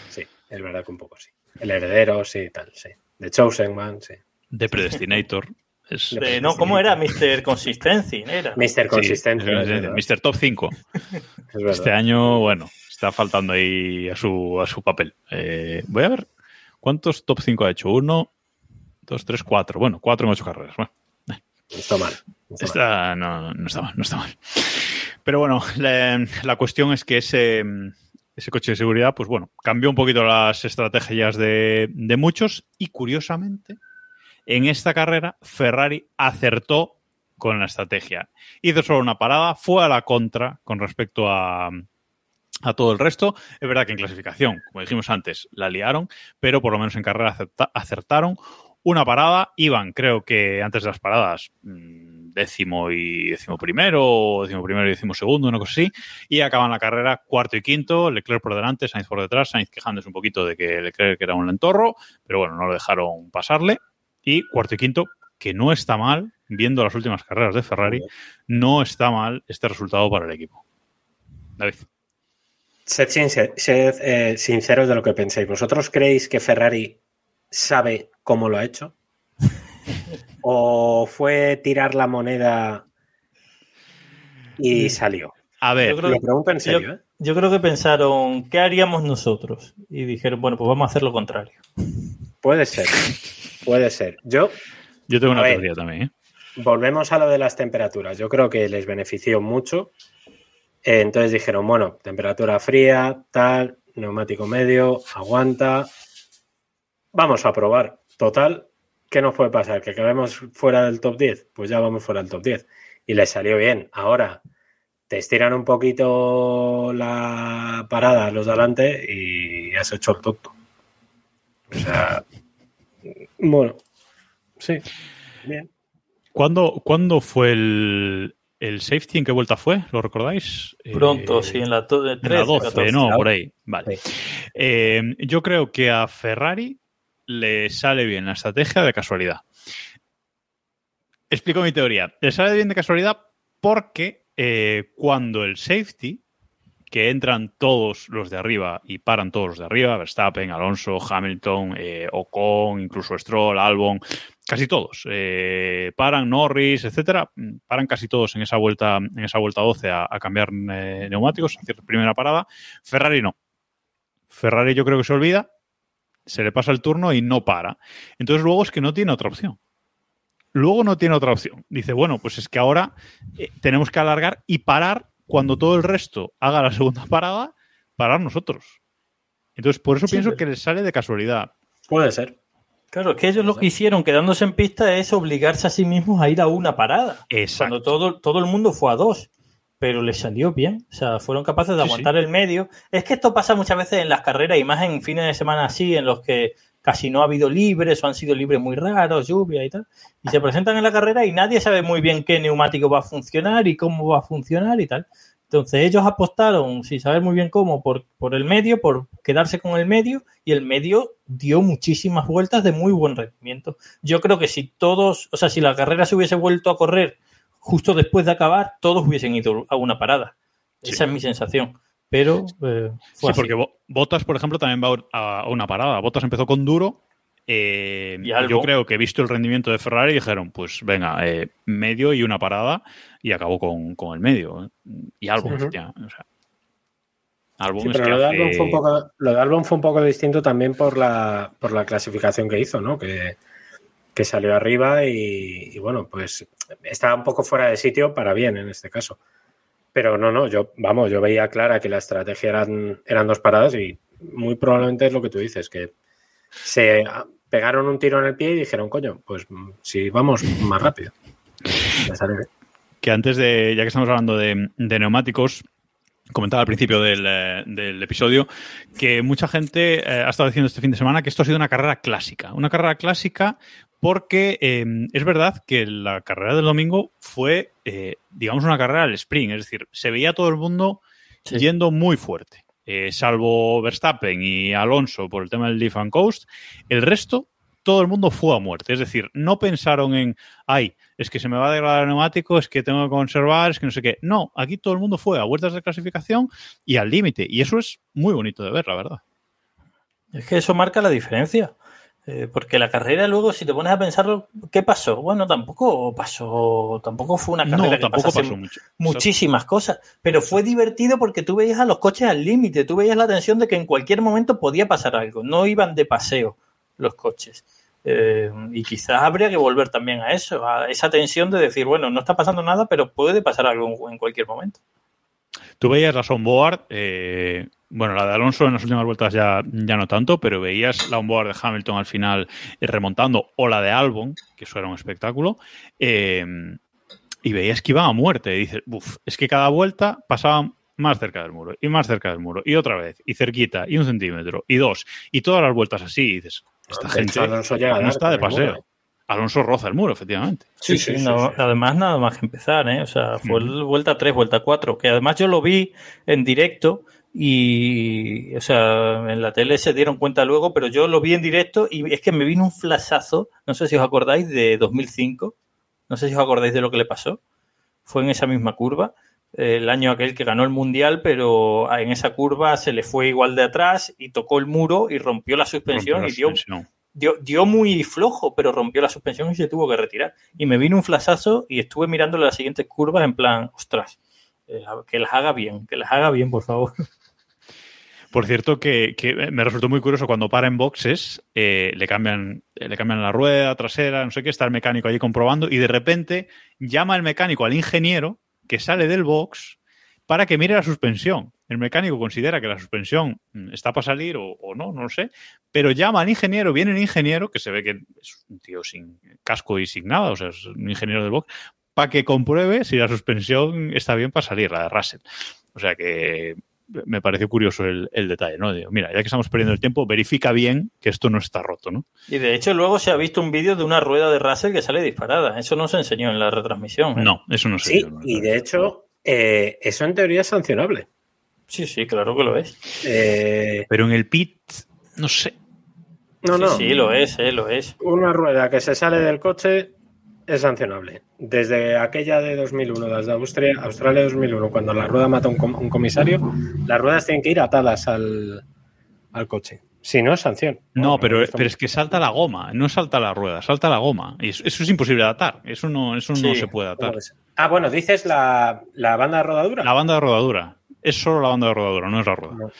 Sí, es verdad que un poco sí. El heredero, sí, tal, sí. De Chosen Man, sí. De Predestinator. Es, de- no, ¿cómo era? Mr. Consistency, era. Mr. Consistente. Sí, Mr. Top 5. es verdad. Este año, bueno, está faltando ahí a su, a su papel. Eh, voy a ver cuántos top 5 ha hecho. Uno, dos, tres, cuatro. Bueno, cuatro en ocho carreras. Bueno, No está mal. no está mal. no, no está mal, no está mal. Pero bueno, la, la cuestión es que ese, ese coche de seguridad, pues bueno, cambió un poquito las estrategias de, de muchos y curiosamente, en esta carrera, Ferrari acertó con la estrategia. Hizo solo una parada, fue a la contra con respecto a, a todo el resto. Es verdad que en clasificación, como dijimos antes, la liaron, pero por lo menos en carrera acerta- acertaron. Una parada, iban, creo que antes de las paradas, mm, décimo y décimo primero, o décimo primero y décimo segundo, una cosa así, y acaban la carrera cuarto y quinto, Leclerc por delante, Sainz por detrás, Sainz quejándose un poquito de que Leclerc era un entorro, pero bueno, no lo dejaron pasarle, y cuarto y quinto, que no está mal, viendo las últimas carreras de Ferrari, no está mal este resultado para el equipo. David. Sed, sincer- sed, eh, sinceros de lo que pensáis. ¿Vosotros creéis que Ferrari sabe cómo lo ha hecho? ¿O fue tirar la moneda y salió? A ver, Yo creo- Lo pregunto en serio, yo, ¿eh? yo creo que pensaron, ¿qué haríamos nosotros? Y dijeron, bueno, pues vamos a hacer lo contrario. Puede ser. Puede ser. Yo, yo tengo una ver. teoría también. ¿eh? volvemos a lo de las temperaturas. Yo creo que les benefició mucho. Entonces dijeron, bueno, temperatura fría, tal, neumático medio, aguanta. Vamos a probar. Total, ¿qué nos puede pasar? ¿Que quedemos fuera del top 10? Pues ya vamos fuera del top 10. Y les salió bien. Ahora, te estiran un poquito la parada los de adelante y has hecho el tonto. O sea, bueno, sí, bien. ¿Cuándo, cuándo fue el, el safety? ¿En qué vuelta fue? ¿Lo recordáis? Pronto, Eh, sí, en la, to- de en 13, la 12, 14. no, por ahí. Vale. Eh, yo creo que a Ferrari le sale bien la estrategia de casualidad. Explico mi teoría. Le sale bien de casualidad porque eh, cuando el safety, que entran todos los de arriba y paran todos los de arriba, Verstappen, Alonso, Hamilton, eh, Ocon, incluso Stroll, Albon, casi todos, eh, paran Norris, etcétera, paran casi todos en esa vuelta, en esa vuelta 12 a, a cambiar eh, neumáticos, a hacer primera parada. Ferrari no. Ferrari yo creo que se olvida, se le pasa el turno y no para. Entonces luego es que no tiene otra opción. Luego no tiene otra opción. Dice, bueno, pues es que ahora eh, tenemos que alargar y parar cuando todo el resto haga la segunda parada, parar nosotros. Entonces, por eso Sí, pienso pero- que les sale de casualidad. Puede ser. Claro, es que ellos lo que hicieron quedándose en pista es obligarse a sí mismos a ir a una parada. Exacto. Cuando todo, todo el mundo fue a dos. Pero les salió bien. O sea, fueron capaces de Sí, aguantar el medio. Es que esto pasa muchas veces en las carreras y más en fines de semana así, en los que casi no ha habido libres o han sido libres muy raros, lluvia y tal. Y se presentan en la carrera y nadie sabe muy bien qué neumático va a funcionar y cómo va a funcionar y tal. Entonces ellos apostaron, sin saber muy bien cómo, por, por el medio, por quedarse con el medio, y el medio dio muchísimas vueltas de muy buen rendimiento. Yo creo que si todos, o sea, si la carrera se hubiese vuelto a correr justo después de acabar, todos hubiesen ido a una parada. Sí. Esa es mi sensación. Pero eh, Sí, así. porque Bo- Bottas, por ejemplo, también va a una parada. Bottas empezó con duro. eh, Y yo creo que visto el rendimiento de Ferrari, dijeron, pues venga, eh, medio y una parada y acabó con, con el medio. ¿eh? Y Albon, Ujú. ya, o sea, Albon Sí, es pero que lo de, hace- Albon fue un poco, lo de Albon fue un poco distinto también por la, por la clasificación que hizo, ¿no? Que, que salió arriba y, y, bueno, pues estaba un poco fuera de sitio para bien en este caso. Pero no, no, yo, vamos, yo veía clara que la estrategia eran, eran dos paradas y muy probablemente es lo que tú dices, que se pegaron un tiro en el pie y dijeron, coño, pues si vamos más rápido. Que antes de, ya que estamos hablando de, de neumáticos, comentaba al principio del, eh, del episodio que mucha gente eh, ha estado diciendo este fin de semana que esto ha sido una carrera clásica. Una carrera clásica porque eh, es verdad que la carrera del domingo fue, eh, digamos, una carrera al sprint. Es decir, se veía todo el mundo Sí. yendo muy fuerte. Eh, salvo Verstappen y Alonso por el tema del Leaf and Coast, el resto, todo el mundo fue a muerte. Es decir, no pensaron en, ay, es que se me va a degradar el neumático, es que tengo que conservar, es que no sé qué. No, aquí todo el mundo fue a vueltas de clasificación y al límite. Y eso es muy bonito de ver, la verdad. Es que eso marca la diferencia. Eh, porque la carrera luego, si te pones a pensarlo, ¿qué pasó? Bueno, tampoco pasó, tampoco fue una carrera No, que tampoco pasó mucho. muchísimas cosas, pero fue divertido porque tú veías a los coches al límite, tú veías la tensión de que en cualquier momento podía pasar algo, no iban de paseo los coches. Eh, y quizás habría que volver también a eso, a esa tensión de decir, bueno, no está pasando nada, pero puede pasar algo en cualquier momento. Tú veías las onboard, eh, bueno, la de Alonso en las últimas vueltas ya, ya no tanto, pero veías la onboard de Hamilton al final eh, remontando, o la de Albon, que eso era un espectáculo, eh, y veías que iban a muerte. Y dices, uff, es que cada vuelta pasaban más cerca del muro, y más cerca del muro, y otra vez, y cerquita, y un centímetro, y dos, y todas las vueltas así, y dices, esta gente no está de paseo. Alonso roza el muro, efectivamente. Sí, Sí, sí, sí, no- sí, sí. además nada más que empezar, ¿eh? O sea, fue el vuelta 3, vuelta 4, que además yo lo vi en directo y, o sea, en la tele se dieron cuenta luego, pero yo lo vi en directo y es que me vino un flashazo, no sé si os acordáis, de 2005, no sé si os acordáis de lo que le pasó, fue en esa misma curva, el año aquel que ganó el Mundial, pero en esa curva se le fue igual de atrás y tocó el muro y rompió la suspensión Rompió la y dio suspensión. Dio, muy flojo, pero rompió la suspensión y se tuvo que retirar. Y me vino un flashazo y estuve mirándole las siguientes curvas en plan, ostras, eh, que las haga bien, que las haga bien, por favor. Por cierto, que, que me resultó muy curioso cuando para en boxes, eh, le cambian eh, le cambian la rueda trasera, no sé qué, está el mecánico allí comprobando y de repente llama el mecánico al ingeniero que sale del box para que mire la suspensión. El mecánico considera que la suspensión mm, está para salir o, o no, no lo sé, pero llama al ingeniero, viene el ingeniero, que se ve que es un tío sin casco y sin nada, o sea, es un ingeniero del box, para que compruebe si la suspensión está bien para salir, la de Russell. O sea que me pareció curioso el, el detalle, ¿no? Digo, mira, ya que estamos perdiendo el tiempo, verifica bien que esto no está roto, ¿no? Y de hecho luego se ha visto un vídeo de una rueda de Russell que sale disparada. Eso no se enseñó en la retransmisión. ¿eh? No, eso no sé. Sí, no y de hecho, eh, eso en teoría es sancionable. Sí, sí, claro que lo es. Eh, Pero en el pit, no sé. no, sí, no. sí, lo es, eh, lo es. Una rueda que se sale del coche es sancionable. Desde aquella de 2001, desde Austria, Australia 2001, cuando la rueda mata a un, com- un comisario, las ruedas tienen que ir atadas al, al coche. Si no, es sanción. No, pero, pero es que salta la goma, no salta la rueda, salta la goma. Y eso, eso es imposible de atar. Eso no, eso no se puede atar. Ah, bueno, dices la, la banda de rodadura. La banda de rodadura. Es solo la banda de rodadura, no es la rueda. No, no.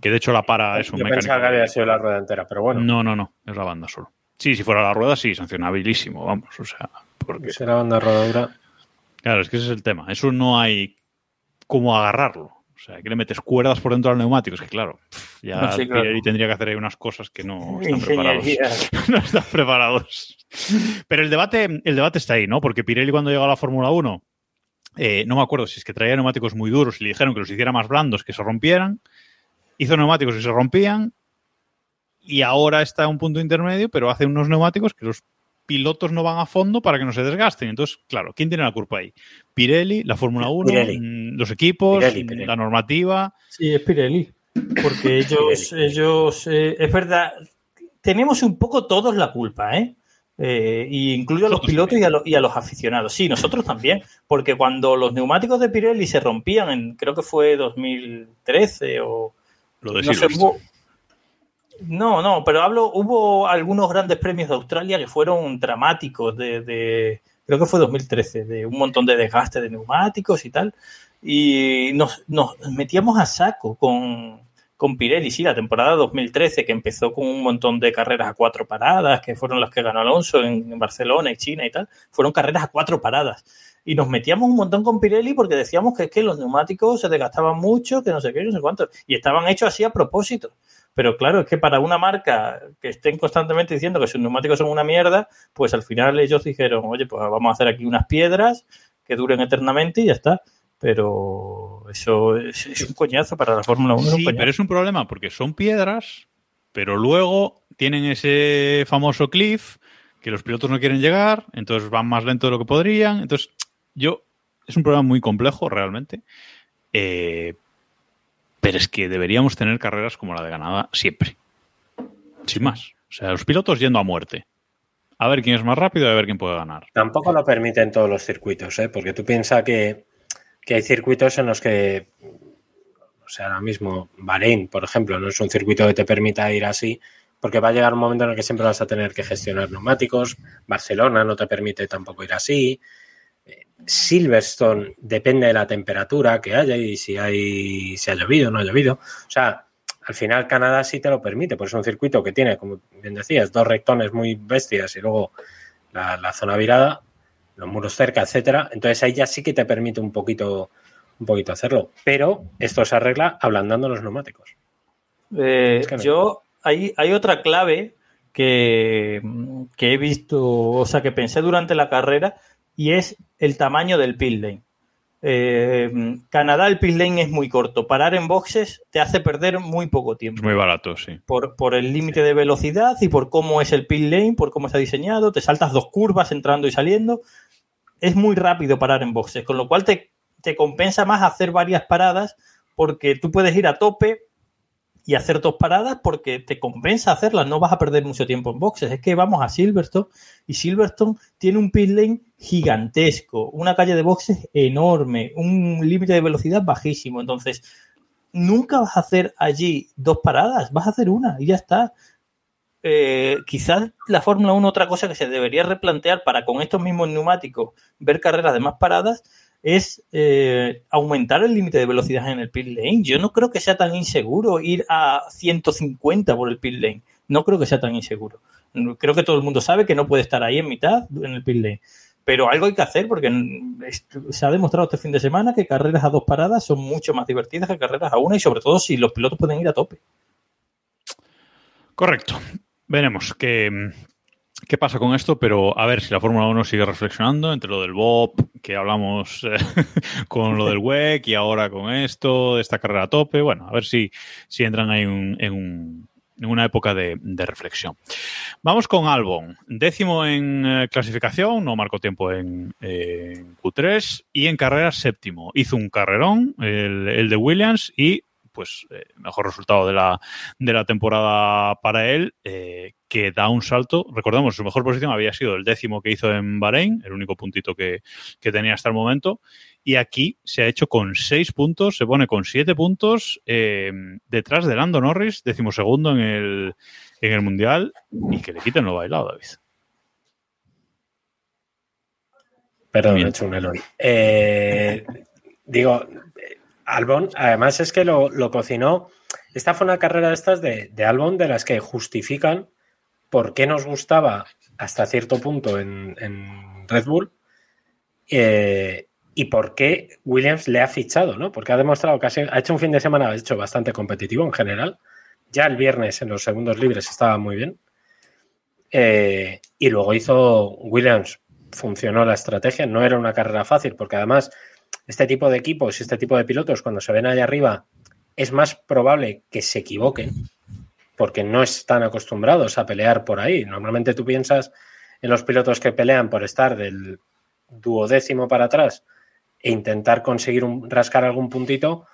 Que de hecho la para es un Yo mecánico. pensaba que había sido la rueda entera, pero bueno, No, no, no, es la banda solo. Sí, si fuera la rueda, sí, sancionabilísimo, vamos. O sea, porque. es la banda de rodadura. Claro, es que ese es el tema. Eso no hay cómo agarrarlo. O sea, que le metes cuerdas por dentro del neumático. Es que, claro, ya Sí, claro. Pirelli tendría que hacer ahí unas cosas que no están preparados. No están preparados. Pero el debate, el debate está ahí, ¿no? Porque Pirelli cuando llegó a la Fórmula 1, eh, no me acuerdo si es que traía neumáticos muy duros y le dijeron que los hiciera más blandos, que se rompieran. Hizo neumáticos que se rompían y ahora está a un punto intermedio, pero hace unos neumáticos que los pilotos no van a fondo para que no se desgasten. Entonces, claro, ¿quién tiene la culpa ahí? Pirelli, la Fórmula 1, Pirelli. mm, los equipos, Pirelli, Pirelli. la normativa. Sí, es Pirelli. Porque ellos, ellos eh, es verdad, tenemos un poco todos la culpa, ¿eh? Eh, y incluyo a los pilotos y a, los- y a los aficionados. Sí, nosotros también. Porque cuando los neumáticos de Pirelli se rompían en, creo que fue 2013 o... Lo de no, sé, Silverstone. hubo- no, no, pero hablo, hubo algunos grandes premios de Australia que fueron dramáticos de, de- creo que fue 2013, de un montón de desgaste de neumáticos y tal. Y nos, nos metíamos a saco con, con Pirelli, sí, la temporada 2013, que empezó con un montón de carreras a cuatro paradas, que fueron las que ganó Alonso en Barcelona y China y tal, fueron carreras a cuatro paradas. Y nos metíamos un montón con Pirelli porque decíamos que es que los neumáticos se desgastaban mucho, que no sé qué, no sé cuánto. Y estaban hechos así a propósito. Pero claro, es que para una marca que estén constantemente diciendo que sus neumáticos son una mierda, pues al final ellos dijeron, oye, pues vamos a hacer aquí unas piedras que duren eternamente y ya está. Pero eso es, es un coñazo para la Fórmula 1. es un Sí, pero es un problema porque son piedras, pero luego tienen ese famoso cliff que los pilotos no quieren llegar, entonces van más lento de lo que podrían. Entonces, yo, es un problema muy complejo realmente. Eh, pero es que deberíamos tener carreras como la de Canadá siempre. Sin más. O sea, los pilotos yendo a muerte. A ver quién es más rápido y a ver quién puede ganar. Tampoco lo permiten todos los circuitos, ¿eh? porque tú piensas que, que hay circuitos en los que, o sea, ahora mismo Bahrein, por ejemplo, no es un circuito que te permita ir así, porque va a llegar un momento en el que siempre vas a tener que gestionar neumáticos. Barcelona no te permite tampoco ir así. Silverstone depende de la temperatura que haya y si hay si ha llovido o no ha llovido. O sea, al final Canadá sí te lo permite, por eso es un circuito que tiene, como bien decías, dos rectones muy bestias y luego la, la zona virada, los muros cerca, etcétera. Entonces ahí ya sí que te permite un poquito, un poquito hacerlo. Pero esto se arregla ablandando los neumáticos. Eh, Es que no. Yo, hay, hay otra clave que, que he visto, o sea, que pensé durante la carrera, y es el tamaño del pit lane. Eh, Canadá, el pit lane es muy corto. Parar en boxes te hace perder muy poco Es tiempo. muy barato, sí. Por, por el límite de velocidad y por cómo es el pit lane, por cómo está diseñado. Te saltas dos curvas entrando y saliendo. Es muy rápido parar en boxes, con lo cual te, te compensa más hacer varias paradas porque tú puedes ir a tope y hacer dos paradas porque te compensa hacerlas, no vas a perder mucho tiempo en boxes. Es que vamos a Silverstone y Silverstone tiene un pit lane gigantesco, una calle de boxes enorme, un límite de velocidad bajísimo. Entonces, nunca vas a hacer allí dos paradas, vas a hacer una y ya está. Eh, quizás la Fórmula 1, otra cosa que se debería replantear para con estos mismos neumáticos ver carreras de más paradas es eh, aumentar el límite de velocidad en el pit lane. Yo no creo que sea tan inseguro ir a 150 por el pit lane. No creo que sea tan inseguro. Creo que todo el mundo sabe que no puede estar ahí en mitad en el pit lane. Pero algo hay que hacer porque se ha demostrado este fin de semana que carreras a dos paradas son mucho más divertidas que carreras a una y sobre todo si los pilotos pueden ir a tope. Correcto. Veremos qué, qué pasa con esto, pero a ver si la Fórmula 1 sigue reflexionando entre lo del Bob, que hablamos eh, con lo del WEC y ahora con esto, de esta carrera a tope. Bueno, a ver si, si entran ahí en, un- en una época de, reflexión. Vamos con Albon, décimo en eh, clasificación, no marcó tiempo en, en Q3 y en carrera séptimo. Hizo un carrerón, el, el de Williams, y pues eh, mejor resultado de la, de la temporada para él, eh, que da un salto. Recordemos, su mejor posición había sido el décimo que hizo en Bahrein, el único puntito que, que tenía hasta el momento. Y aquí se ha hecho con seis puntos, se pone con siete puntos eh, detrás de Lando Norris, decimosegundo en el, en el Mundial, y que le quiten lo bailado, David. Perdón, he hecho un. Eh, digo, Albon, además es que lo, cocinó. Esta fue una carrera de estas de, de Albon de las que justifican por qué nos gustaba hasta cierto punto en, Red Bull eh, y por qué Williams le ha fichado, ¿no? Porque ha demostrado que ha, hecho un fin de semana, ha hecho bastante competitivo en general. Ya el viernes en los segundos libres estaba muy bien. Eh, y luego hizo Williams, funcionó la estrategia, no era una carrera fácil, porque además este tipo de equipos y este tipo de pilotos, cuando se ven allá arriba, es más probable que se equivoquen, porque no están acostumbrados a pelear por ahí. Normalmente tú piensas en los pilotos que pelean por estar del duodécimo para atrás e intentar conseguir un, rascar algún puntito,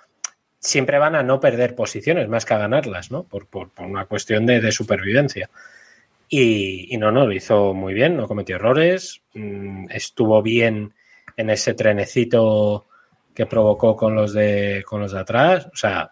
siempre van a no perder posiciones más que a ganarlas, ¿no? Por, por- una cuestión de, de supervivencia. Y, y no, no, lo hizo muy bien, no cometió errores, mm, estuvo bien en ese trenecito que provocó con los de con los de atrás, o sea,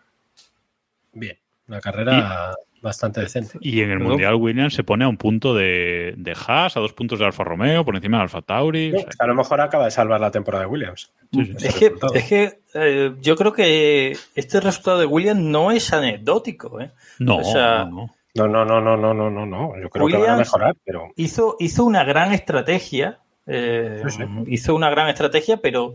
bien, una carrera bastante decente. Y en el Mundial Williams se pone a un punto de, de Haas, a dos puntos de Alfa Romeo, por encima de Alfa Tauri. o sea, A lo mejor acaba de salvar la temporada de Williams. sí, sí. Es que, es que eh, yo creo que este resultado de Williams no es anecdótico. ¿eh? no, o sea, no, no. No, no, no, no, no, no, no. Yo creo que van a Williams- mejorar, pero Hizo, hizo una gran estrategia. Eh, Sí, sí. Hizo una gran estrategia, pero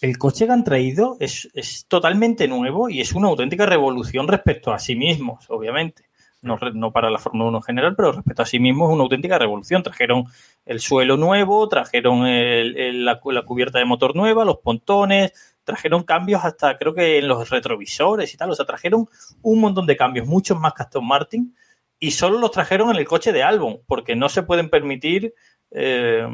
el coche que han traído es, es totalmente nuevo y es una auténtica revolución respecto a sí mismos, obviamente. No, no para la Fórmula 1 en general, pero respecto a sí mismos es una auténtica revolución. Trajeron el suelo nuevo, trajeron el- el- la, cu- la cubierta de motor nueva, los pontones, trajeron cambios hasta creo que en los retrovisores y tal. O sea, trajeron un montón de cambios, muchos más que Aston Martin, y solo los trajeron en el coche de Albon, porque no se pueden permitir eh,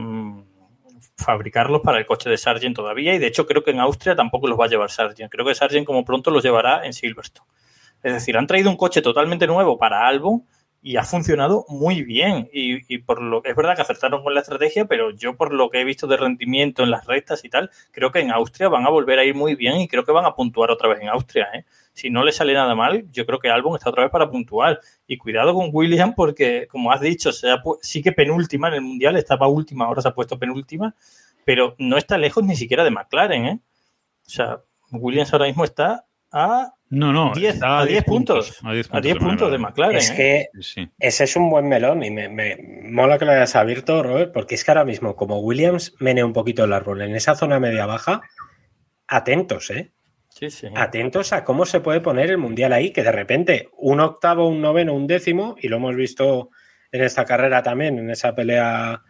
fabricarlos para el coche de Sargent todavía, y de hecho creo que en Austria tampoco los va a llevar Sargent. Creo que Sargent como pronto los llevará en Silverstone. Es decir, han traído un coche totalmente nuevo para Albon y ha funcionado muy bien. Y, y por lo es verdad que acertaron con la estrategia, pero yo por lo que he visto de rendimiento en las rectas y tal, creo que en Austria van a volver a ir muy bien y creo que van a puntuar otra vez en Austria. ¿eh? Si no le sale nada mal, yo creo que Albon está otra vez para puntuar. Y cuidado con William porque, como has dicho, se ha sí que penúltima en el Mundial, estaba última, ahora se ha puesto penúltima, pero no está lejos ni siquiera de McLaren. ¿eh? O sea, Williams ahora mismo está a No, no, 10, está a 10 puntos. A 10 A 10 puntos de McLaren. es ¿eh? que Sí, ese es un buen melón y me, me mola que lo hayas abierto, Robert, porque es que ahora mismo, como Williams menea un poquito el árbol en esa zona media-baja, atentos, ¿eh? Sí, sí. Atentos a cómo se puede poner el mundial ahí, que de repente un octavo, un noveno, un décimo, y lo hemos visto en esta carrera también, en esa pelea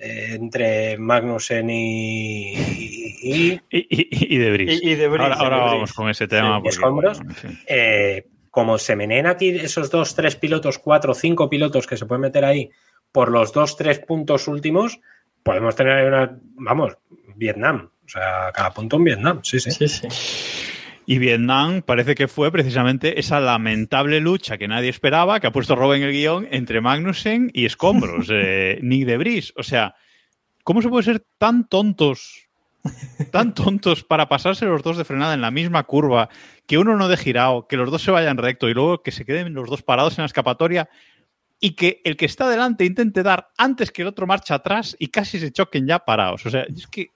entre Magnussen y, y- y- Y, y, y de Vries. Y- y de Vries, ahora ahora de vamos con ese tema. Porque, bueno, eh, como se meneen aquí esos dos, tres pilotos, cuatro, cinco pilotos que se pueden meter ahí por los dos, tres puntos últimos, podemos tener ahí una, vamos, Vietnam. O sea, cada punto en Vietnam, sí, sí. Sí, sí. Y Vietnam parece que fue precisamente esa lamentable lucha que nadie esperaba, que ha puesto Rob en el guion, entre Magnussen y Escombros, eh, Nick de Vries. O sea, ¿cómo se puede ser tan tontos, tan tontos para pasarse los dos de frenada en la misma curva, que uno no de girado, que los dos se vayan recto y luego que se queden los dos parados en la escapatoria y que el que está delante intente dar antes que el otro marcha atrás y casi se choquen ya parados? O sea, es que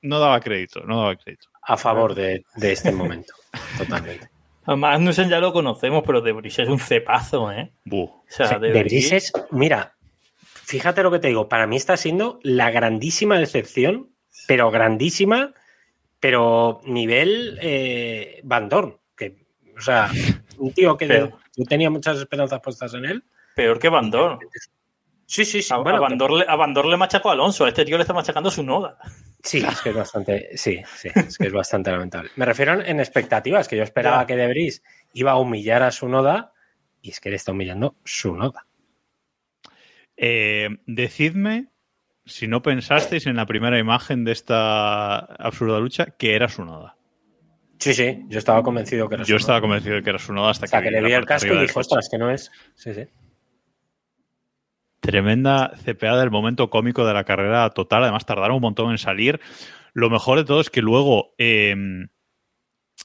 no daba crédito, no daba crédito. A favor de, de este momento, totalmente. A Magnussen ya lo conocemos, pero De Vries es un cepazo, ¿eh? Buh. O sea, O sea, De de Vries- Vries es- mira, fíjate lo que te digo, para mí está siendo la grandísima decepción, pero grandísima, pero nivel eh, Van Dorn, que, o sea, un tío que Pero- yo tenía muchas esperanzas puestas en él. peor que Van Dorn. Sí, sí, sí. A, bueno, a Van Dorn le, a Van Dorn le machacó a Alonso, a este tío le está machacando su noda. Sí, es que es bastante, sí, sí, es que es bastante lamentable. Me refiero en expectativas, que yo esperaba que De Vries iba a humillar a su noda y es que le está humillando su noda. Eh, decidme si no pensasteis en la primera imagen de esta absurda lucha que era su noda. Sí, sí, yo estaba convencido que era Yo su estaba noda. convencido de que era su noda hasta O sea, que, que le vi el casco y coche. ostras, que no es. Sí, sí. Tremenda CPA del momento cómico de la carrera total. Además, tardaron un montón en salir. Lo mejor de todo es que luego eh,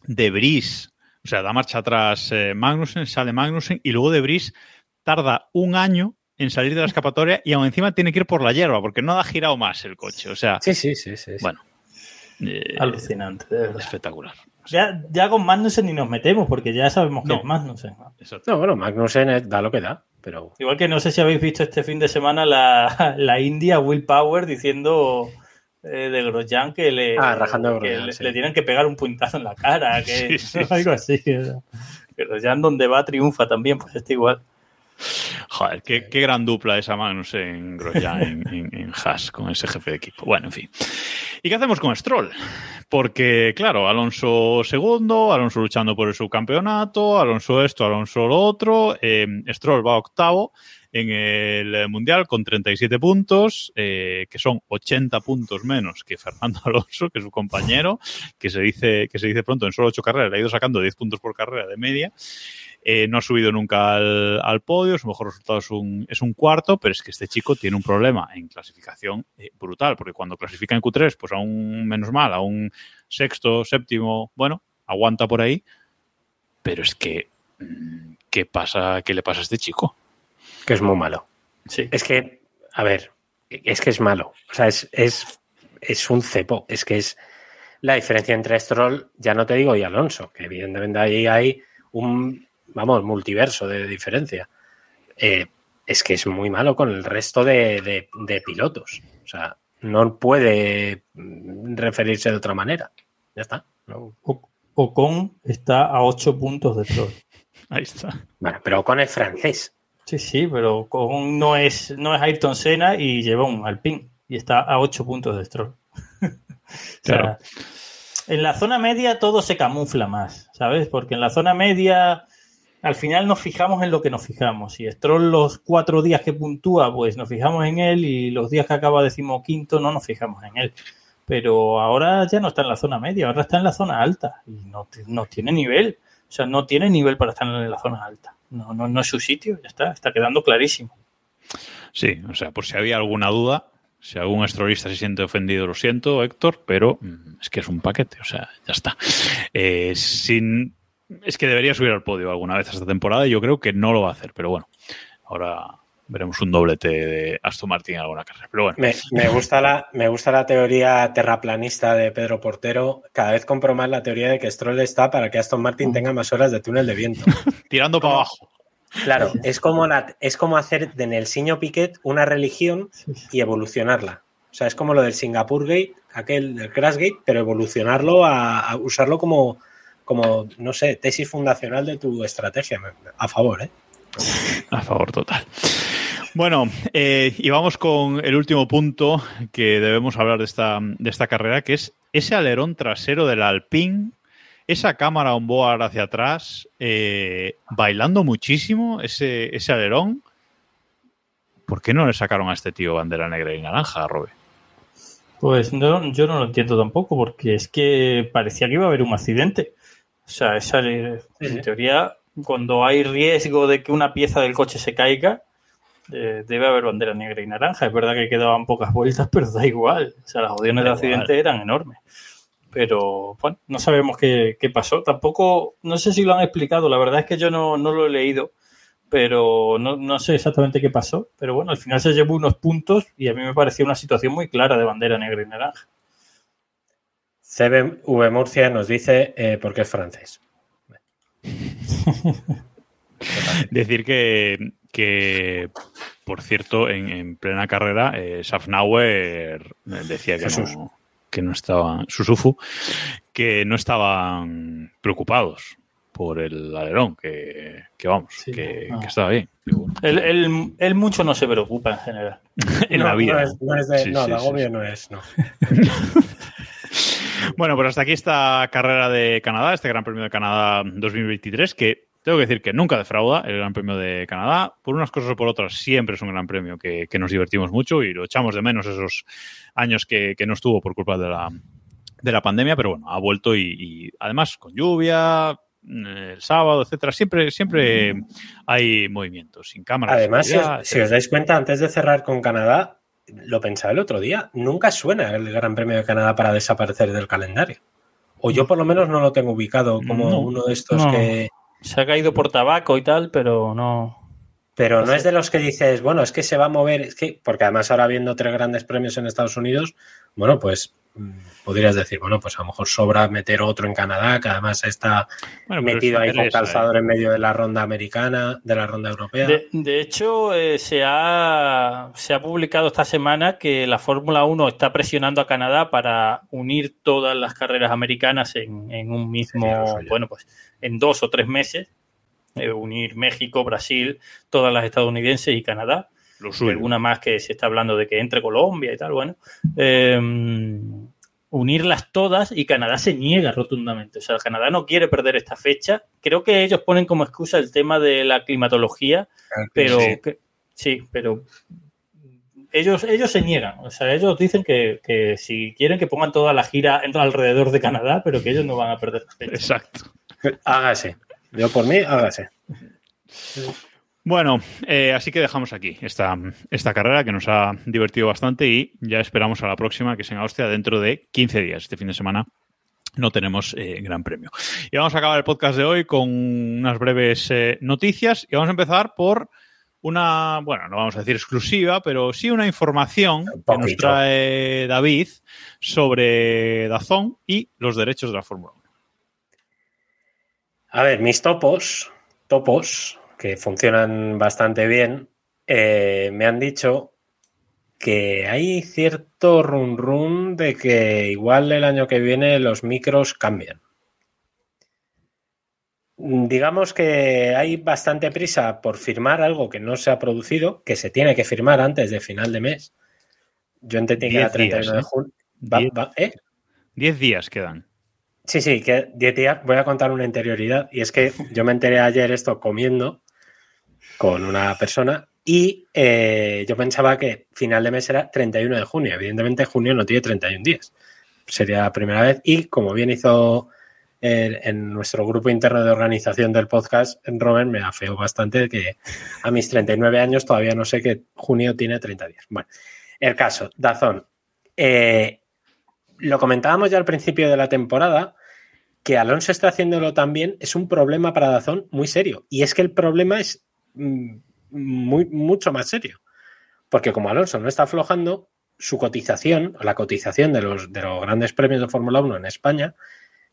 De Vries, o sea, da marcha atrás eh, Magnussen, sale Magnussen y luego De Vries tarda un año en salir de la escapatoria y aún encima tiene que ir por la hierba porque no ha girado más el coche. O sea, Sí, sí, sí, sí. sí. bueno, eh, Alucinante, de verdad. espectacular. Ya, ya con Magnussen ni nos metemos, porque ya sabemos que No. es Magnussen. Exacto. No, bueno, Magnussen da lo que da, pero Igual que no sé si habéis visto este fin de semana la, la India Will Power diciendo eh, de Grosjean que, le, Ah, rajando que Grosjean, le, sí. le tienen que pegar un puñetazo en la cara, que Sí, sí, algo así. Grosjean donde va triunfa también, pues está igual. Joder, qué, qué gran dupla esa Magnussen Grosjean en, en, en Haas con ese jefe de equipo. Bueno, en fin. ¿Y qué hacemos con Stroll? Porque, claro, Alonso segundo, Alonso luchando por el subcampeonato, Alonso esto, Alonso lo otro, eh, Stroll va octavo en el Mundial con 37 puntos, eh, que son 80 puntos menos que Fernando Alonso, que es su compañero, que se dice, que se dice pronto, en solo 8 carreras le ha ido sacando 10 puntos por carrera de media. Eh, no ha subido nunca al, al, podio, su mejor resultado es un, es un, cuarto, pero es que este chico tiene un problema en clasificación eh, brutal, porque cuando clasifica en Q3, pues aún menos mal, a un sexto, séptimo, bueno, aguanta por ahí, pero es que mmm, ¿qué pasa? ¿Qué le pasa a este chico? Que es muy malo. Sí. Es que, a ver, es que es malo. O sea, es, es, es un cepo. Es que es la diferencia entre Stroll, ya no te digo, y Alonso, que evidentemente ahí hay un, vamos, multiverso de diferencia. Eh, es que es muy malo con el resto de, de- de pilotos. O sea, no puede referirse de otra manera. Ya está. No. O- Ocon está a 8 puntos de Stroll. Ahí está. Bueno, pero con el francés. Sí, sí, pero Ocon no es, no es Ayrton Senna y lleva un Alpine y está a 8 puntos de Stroll. o sea, Claro. en la zona media todo se camufla más, ¿sabes? Porque en la zona media al final nos fijamos en lo que nos fijamos. Y Stroll los cuatro días que puntúa, pues nos fijamos en él y los días que acaba decimoquinto no nos fijamos en él. Pero ahora ya no está en la zona media, ahora está en la zona alta y no, no tiene nivel. O sea, no tiene nivel para estar en la zona alta. No, no, no es su sitio, ya está, está quedando clarísimo. Sí, o sea, por si había alguna duda, si algún estrolista se siente ofendido, lo siento, Héctor, pero mm, es que es un paquete, o sea, ya está. Eh, sin, es que debería subir al podio alguna vez esta temporada y yo creo que no lo va a hacer, pero bueno, ahora veremos un doblete de Aston Martin en alguna carrera. Pero bueno, Me, me gusta la, me gusta la teoría terraplanista de Pedro Portero. Cada vez compro más la teoría de que Stroll está para que Aston Martin tenga más horas de túnel de viento. tirando para abajo. Claro, es como, la, es como hacer de Nelsinho Piquet una religión y evolucionarla. O sea, es como lo del Singapur Gate, aquel del Crash Gate, pero evolucionarlo a, a usarlo como, como, no sé, tesis fundacional de tu estrategia. A favor, ¿eh? A favor total. Bueno, eh, y vamos con el último punto que debemos hablar de esta, de esta carrera, que es ese alerón trasero del Alpine, esa cámara on board hacia atrás, eh, bailando muchísimo ese, ese alerón. ¿Por qué no le sacaron a este tío bandera negra y naranja, Robe? Pues no, yo no lo entiendo tampoco, porque es que parecía que iba a haber un accidente. O sea, esa, en Sí, sí. teoría, cuando hay riesgo de que una pieza del coche se caiga, eh, debe haber bandera negra y naranja. Es verdad que quedaban pocas vueltas, pero da igual. O sea, las opciones de Da accidente eran enormes. Pero bueno, no sabemos qué, qué pasó. Tampoco, no sé si lo han explicado. La verdad es que yo no, no lo he leído, pero no, no sé exactamente qué pasó. Pero bueno, al final se llevó unos puntos y a mí me pareció una situación muy clara de bandera negra y naranja. CBV Murcia nos dice eh, porque es francés. Decir que, que por cierto, en, en plena carrera, eh, Safnauer decía que Jesús. no, que no estaban, Susufu, que no estaban preocupados por el alerón, que, que vamos, Sí, que, no. que estaba bien. Él, él- él mucho no se preocupa en general. en no, la vida. No, es, no, es de, Sí, no sí, agobio sí. no es, no. Bueno, pues hasta aquí esta carrera de Canadá, este Gran Premio de Canadá 2023, que tengo que decir que nunca defrauda el Gran Premio de Canadá. Por unas cosas o por otras, siempre es un Gran Premio que, que nos divertimos mucho y lo echamos de menos esos años que, que no estuvo por culpa de la, de la pandemia, pero bueno, ha vuelto y, y además con lluvia, eh, el sábado, etcétera, siempre, siempre hay movimientos sin cámara. de Además, si seguridad, os, si os dais cuenta, antes de cerrar con Canadá, lo pensaba el otro día, nunca suena el Gran Premio de Canadá para desaparecer del calendario. O yo por lo menos no lo tengo ubicado como No, uno de estos no. que... Se ha caído por tabaco y tal, pero no. Pero no es de los que dices, bueno, es que se va a mover, es que, porque además ahora viendo tres grandes premios en Estados Unidos, bueno, pues podrías decir, bueno, pues a lo mejor sobra meter otro en Canadá, que además está Bueno, metido ahí con calzador ¿eh? en medio de la ronda americana, de la ronda europea. De, de hecho, eh, se, ha, se ha publicado esta semana que la Fórmula 1 está presionando a Canadá para unir todas las carreras americanas en, en un mismo, bueno, pues en dos o tres meses. eh, unir México, Brasil, todas las estadounidenses y Canadá. Lo y suyo. alguna más que se está hablando de que entre Colombia y tal, bueno. eh, unirlas todas y Canadá se niega rotundamente. O sea, Canadá no quiere perder esta fecha. Creo que ellos ponen como excusa el tema de la climatología, pero Sí. que- sí, pero ellos, ellos se niegan. O sea, ellos dicen que, que si quieren que pongan toda la gira alrededor de Canadá, pero que ellos no van a perder la fecha. Exacto. Hágase. Yo por mí, hágase. Bueno, eh, así que dejamos aquí esta, esta carrera que nos ha divertido bastante y ya esperamos a la próxima, que es en Austria, dentro de 15 días. Este fin de semana no tenemos eh, gran premio. Y vamos a acabar el podcast de hoy con unas breves eh, noticias y vamos a empezar por una, bueno, no vamos a decir exclusiva, pero sí una información Un que nos trae David sobre Dazón y los derechos de la Fórmula 1. A ver, mis topos, topos, que funcionan bastante bien, eh, me han dicho que hay cierto run run de que igual el año que viene los micros cambian. Digamos que hay bastante prisa por firmar algo que no se ha producido, que se tiene que firmar antes de final de mes. Yo entendí que era Diez días, 31 de ¿eh? junio. Va- Diez. va- ¿eh? Diez días quedan. Sí, sí, que 10 días. Voy a contar una interioridad. Y es que yo me enteré ayer esto comiendo con una persona y eh, yo pensaba que final de mes era 31 de junio. Evidentemente, junio no tiene 31 días. Sería la primera vez. Y como bien hizo eh, en nuestro grupo interno de organización del podcast, Robert me afeó bastante que a mis 39 años todavía no sé que junio tiene 30 días. Bueno, el caso, Dazón. Eh, lo comentábamos ya al principio de la temporada, que Alonso está haciéndolo también es un problema para Dazón muy serio. Y es que el problema es muy, mucho más serio. Porque como Alonso no está aflojando, su cotización, o la cotización de los, de los grandes premios de Fórmula 1 en España,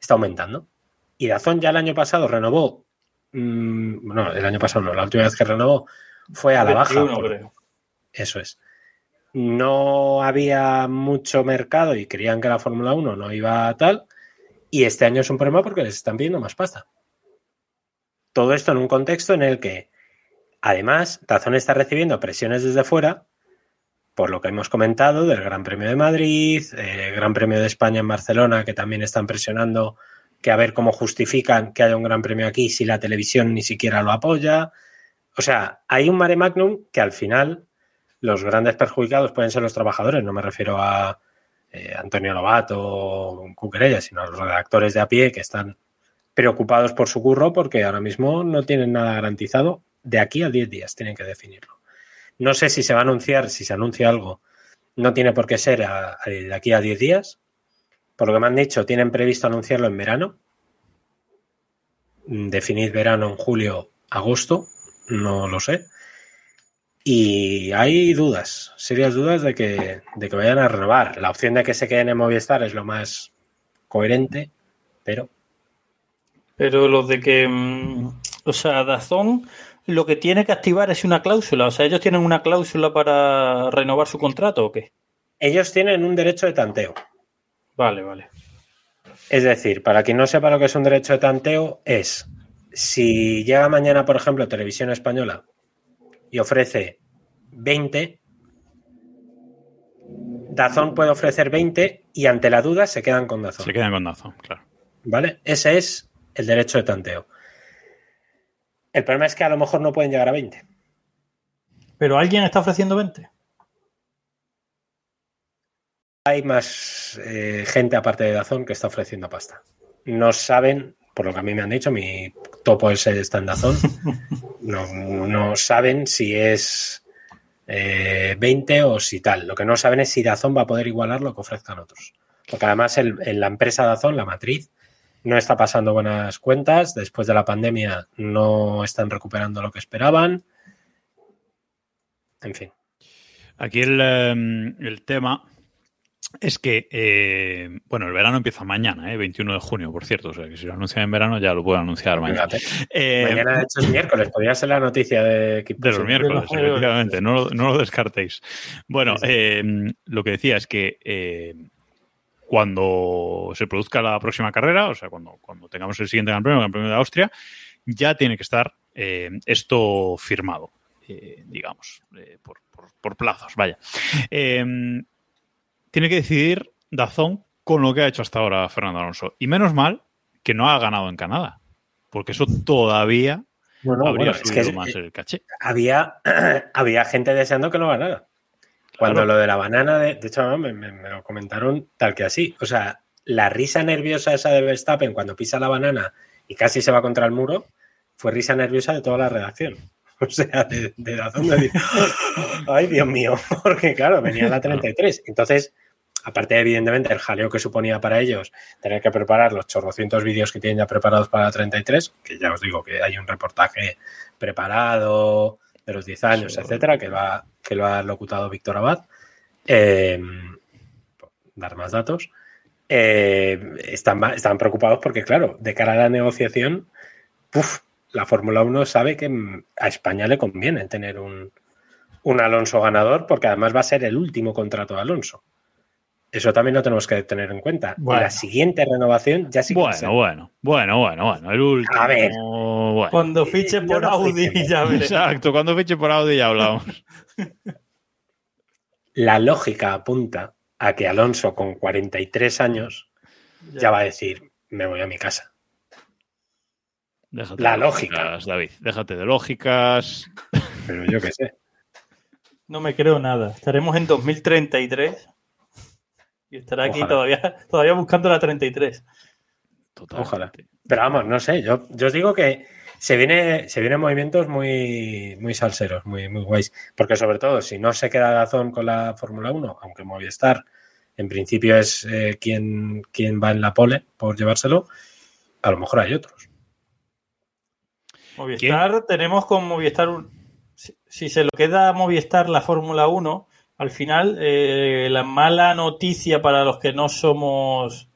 está aumentando. Y Dazón ya el año pasado renovó, mm, no, el año pasado no, la última vez que renovó fue a la baja. 21, por- creo. eso es. No había mucho mercado y creían que la Fórmula 1 no iba a tal. Y este año es un problema porque les están pidiendo más pasta. Todo esto en un contexto en el que, además, Dazón está recibiendo presiones desde fuera, por lo que hemos comentado del Gran Premio de Madrid, eh, Gran Premio de España en Barcelona, que también están presionando que a ver cómo justifican que haya un Gran Premio aquí si la televisión ni siquiera lo apoya. O sea, hay un mare magnum que al final los grandes perjudicados pueden ser los trabajadores, no me refiero a eh, Antonio Lobato o Cuquerella, sino a los redactores de a pie que están preocupados por su curro porque ahora mismo no tienen nada garantizado. De aquí a 10 días tienen que definirlo. No sé si se va a anunciar, si se anuncia algo, no tiene por qué ser de aquí a 10 días. Por lo que me han dicho, tienen previsto anunciarlo en verano. Mm, Definir verano en julio, agosto, no lo sé. Y hay dudas, serias dudas de que, de que vayan a renovar. La opción de que se queden en Movistar es lo más coherente, pero Pero lo de que, mm, o sea, Dazón lo que tiene que activar es una cláusula. O sea, ellos tienen una cláusula para renovar su contrato o qué? ellos tienen un derecho de tanteo. Vale, vale. Es decir, para quien no sepa lo que es un derecho de tanteo, es si llega mañana, por ejemplo, Televisión Española y ofrece 20, Dazón puede ofrecer 20 y ante la duda se quedan con Dazón. Se quedan con Dazón, claro. ¿Vale? Ese es el derecho de tanteo. El problema es que a lo mejor no pueden llegar a 20. Pero alguien está ofreciendo 20. Hay más eh, gente aparte de Dazón que está ofreciendo pasta. No saben, por lo que a mí me han dicho, mi topo es está en Dazón. No, no saben si es eh, 20 o si tal. Lo que no saben es si Dazón va a poder igualar lo que ofrezcan otros. Porque además el- en la empresa Dazón, la matriz, no está pasando buenas cuentas. Después de la pandemia no están recuperando lo que esperaban. En fin. Aquí el, eh, el tema es que, eh, bueno, el verano empieza mañana, eh, 21 de junio, por cierto. O sea, que si lo anuncian en verano ya lo pueden anunciar mañana. Eh, Mañana, de hecho, es miércoles. Podría ser la noticia de equipo. De los miércoles, efectivamente, no, lo- no lo descartéis. Bueno, eh, lo que decía es que eh, cuando se produzca la próxima carrera, o sea, cuando, cuando tengamos el siguiente Gran Premio, el Gran Premio de Austria, ya tiene que estar eh, esto firmado, eh, digamos, eh, por, por- por plazos, vaya. Eh, tiene que decidir Dazón con lo que ha hecho hasta ahora Fernando Alonso. Y menos mal que no ha ganado en Canadá, porque eso todavía habría bueno, es subido que más el caché. había, había gente deseando que no ganara. Cuando Claro. lo de la banana, de, de hecho, me, me- me lo comentaron tal que así. O sea, la risa nerviosa esa de Verstappen cuando pisa la banana y casi se va contra el muro, fue risa nerviosa de toda la redacción. O sea, de, de razón de decir, ay Dios mío, porque claro, venía la 33. Entonces, aparte evidentemente el jaleo que suponía para ellos tener que preparar los chorrocientos vídeos que tienen ya preparados para la 33, que ya os digo que hay un reportaje preparado de los 10 años, etcétera, que, va, que lo ha locutado Víctor Abad. Eh, dar más datos. Eh, están, están preocupados porque, claro, de cara a la negociación, uf, la Fórmula 1 sabe que a España le conviene tener un, un Alonso ganador porque además va a ser el último contrato de Alonso. Eso también lo tenemos que tener en cuenta. Bueno. La siguiente renovación ya sí que va a Bueno, bueno, bueno, bueno, bueno. El último. A ver. bueno. Cuando fiche Yo por no Audi, ya veré. Exacto, cuando fiche por Audi ya hablamos. La lógica apunta a que Alonso con 43 años ya va a decir, me voy a mi casa. Déjate La de lógica. lógicas, David. Déjate de lógicas. Pero yo qué sé. No me creo nada. Estaremos en 2033 y estará aquí todavía, todavía buscando la 33. Totalmente. Ojalá. Pero vamos, no sé, yo, yo os digo que se viene, se vienen movimientos muy, muy salseros, muy, muy guays. Porque sobre todo, si no se queda Dazón con la Fórmula 1, aunque Movistar en principio es eh, quien, quien va en la pole por llevárselo, a lo mejor hay otros. Movistar, tenemos con Movistar, un- si, si se lo queda a Movistar la Fórmula 1, al final eh, la mala noticia para los que no somos...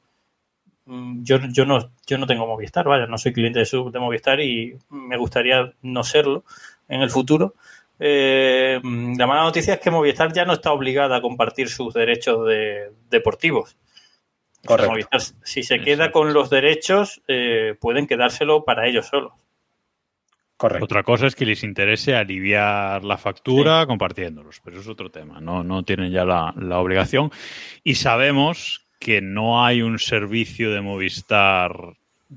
mm, Yo, yo, no, yo no tengo Movistar, vaya, no soy cliente de, su, de Movistar y me gustaría no serlo en el futuro. Eh, la mala noticia es que Movistar ya no está obligada a compartir sus derechos de- deportivos. O sea, Correcto. Movistar, si se queda con los derechos, eh, pueden quedárselo para ellos solos. Correcto. Otra cosa es que les interese aliviar la factura compartiéndolos, pero eso es otro tema. No, no tienen ya la, la obligación. Y sabemos que no hay un servicio de Movistar,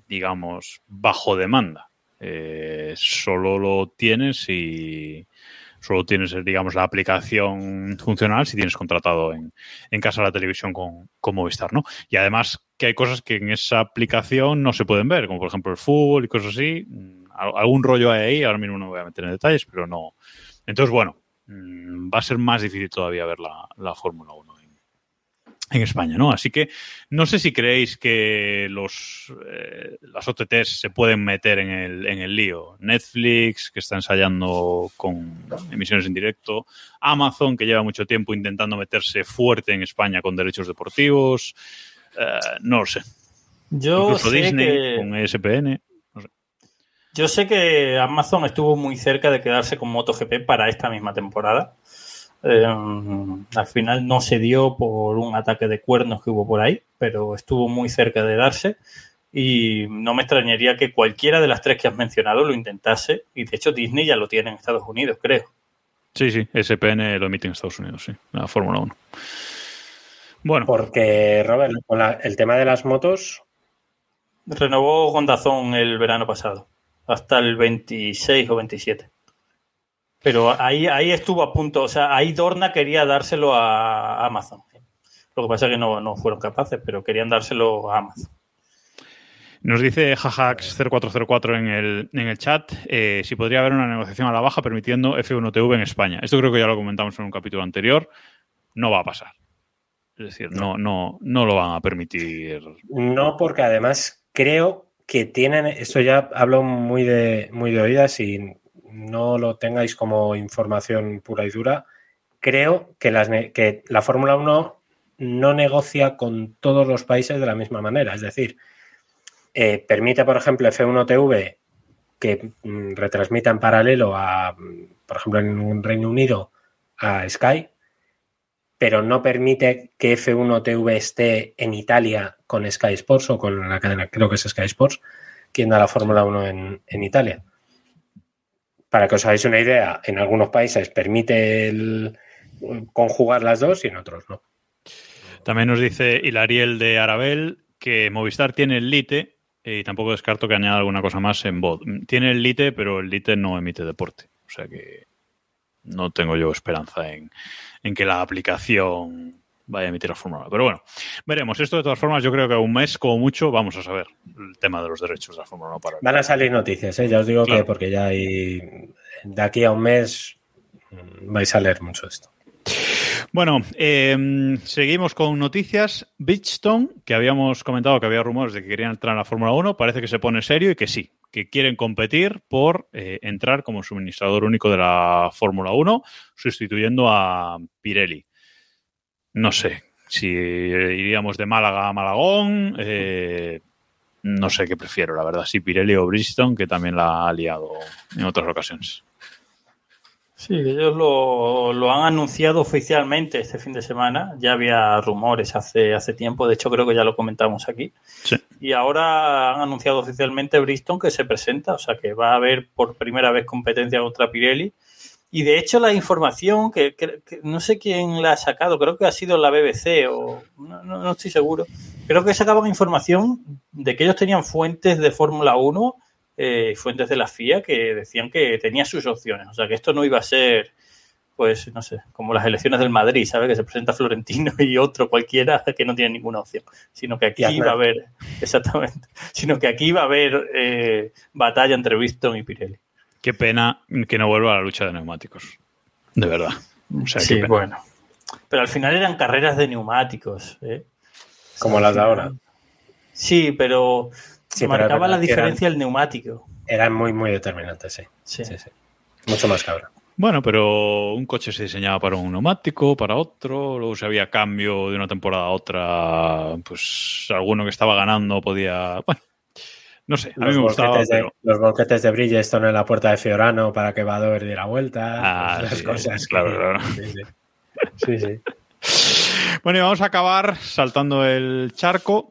digamos, bajo demanda. Eh, solo lo tienes si solo tienes, digamos, la aplicación funcional si tienes contratado en, en casa la televisión con, con Movistar, ¿no? Y además que hay cosas que en esa aplicación no se pueden ver, como por ejemplo el fútbol y cosas así. Al- Algún rollo hay ahí, ahora mismo no voy a meter en detalles, pero no. Entonces, bueno, mm, va a ser más difícil todavía ver la, la Fórmula 1 en, en España, ¿no? Así que no sé si creéis que los eh, las OTTs se pueden meter en el, en el lío. Netflix, que está ensayando con emisiones en directo. Amazon, que lleva mucho tiempo intentando meterse fuerte en España con derechos deportivos. Eh, no lo sé. Yo Incluso sé Disney que- con ESPN. Yo sé que Amazon estuvo muy cerca de quedarse con MotoGP para esta misma temporada. Eh, al final no se dio por un ataque de cuernos que hubo por ahí, pero estuvo muy cerca de darse. Y no me extrañaría que cualquiera de las tres que has mencionado lo intentase. Y de hecho Disney ya lo tiene en Estados Unidos, creo. Sí, sí, ESPN lo emite en Estados Unidos, sí, la Fórmula 1. Bueno, Porque, Robert, con la- el tema de las motos, Renovó Gondazón el verano pasado, hasta el 26 o 27. Pero ahí, ahí estuvo a punto, o sea, ahí Dorna quería dárselo a Amazon. Lo que pasa es que no, no fueron capaces, pero querían dárselo a Amazon. Nos dice Jajax0404 en el, en el chat eh, si podría haber una negociación a la baja permitiendo F1TV en España. Esto creo que ya lo comentamos en un capítulo anterior. No va a pasar. Es decir, no, no, no lo van a permitir. no porque además creo que tienen, esto ya hablo muy de, muy de oídas y no lo tengáis como información pura y dura, creo que, las, que la Fórmula 1 no negocia con todos los países de la misma manera. Es decir, eh, permite, por ejemplo, F1 TV que mm, retransmita en paralelo a, mm, por ejemplo, en Reino Unido a Sky, pero no permite que F1 TV esté en Italia con Sky Sports o con la cadena, creo que es Sky Sports, quien da la Fórmula 1 en, en Italia. Para que os hagáis una idea, en algunos países permite conjugar las dos y en otros no. También nos dice Hilariel de Arabel que Movistar tiene el Lite y tampoco descarto que añada alguna cosa más en VOD. Tiene el Lite, pero el Lite no emite deporte. O sea que no tengo yo esperanza en, en que la aplicación vaya a emitir la Fórmula 1. Pero bueno, veremos. Esto de todas formas, yo creo que un mes como mucho vamos a saber el tema de los derechos de la Fórmula 1 para Van a salir noticias, ¿eh? ya os digo Claro. que porque ya hay de aquí a un mes mm, vais a leer mucho esto. Bueno, eh, seguimos con noticias. Bridgestone, que habíamos comentado que había rumores de que querían entrar en la Fórmula 1, parece que se pone serio y que sí, que quieren competir por eh, entrar como suministrador único de la Fórmula 1, sustituyendo a Pirelli. No sé si iríamos de Málaga a Malagón. eh, no sé qué prefiero, la verdad, si Pirelli o Bridgestone, que también la ha liado en otras ocasiones. Sí, ellos lo, lo han anunciado oficialmente este fin de semana. Ya había rumores hace, hace tiempo, de hecho creo que ya lo comentamos aquí. Sí. Y ahora han anunciado oficialmente Bristol que se presenta, o sea que va a haber por primera vez competencia contra Pirelli. Y de hecho la información, que, que- que no sé quién la ha sacado, creo que ha sido la BBC o no, no- no estoy seguro, creo que sacaban información de que ellos tenían fuentes de Fórmula 1 eh, fuentes de la FIA que decían que tenía sus opciones. O sea, que esto no iba a ser, pues, no sé, como las elecciones del Madrid, ¿sabes? Que se presenta Florentino y otro cualquiera que no tiene ninguna opción. Sino que aquí iba a haber, exactamente, sino que aquí iba a haber eh, batalla entre Bristol y Pirelli. Qué pena que no vuelva a la lucha de neumáticos. De verdad. O sea, qué Sí, bueno. Pero al final eran carreras de neumáticos. ¿eh? Como las de ahora. Sí, pero Sí, marcaba la eran- diferencia el neumático. Eran muy, muy determinantes, sí. Sí. Sí, sí. Mucho más cabra. Bueno, pero un coche se diseñaba para un neumático, para otro, luego si había cambio de una temporada a otra, pues alguno que estaba ganando podía... Bueno, no sé, a mí Los me gustaba, volquetes, de, pero... los de Bridgestone en la puerta de Fiorano para que Badoer diera vuelta. Ah, esas sí, cosas. claro, que- claro. Sí, sí. Sí, sí. Bueno, y vamos a acabar saltando el charco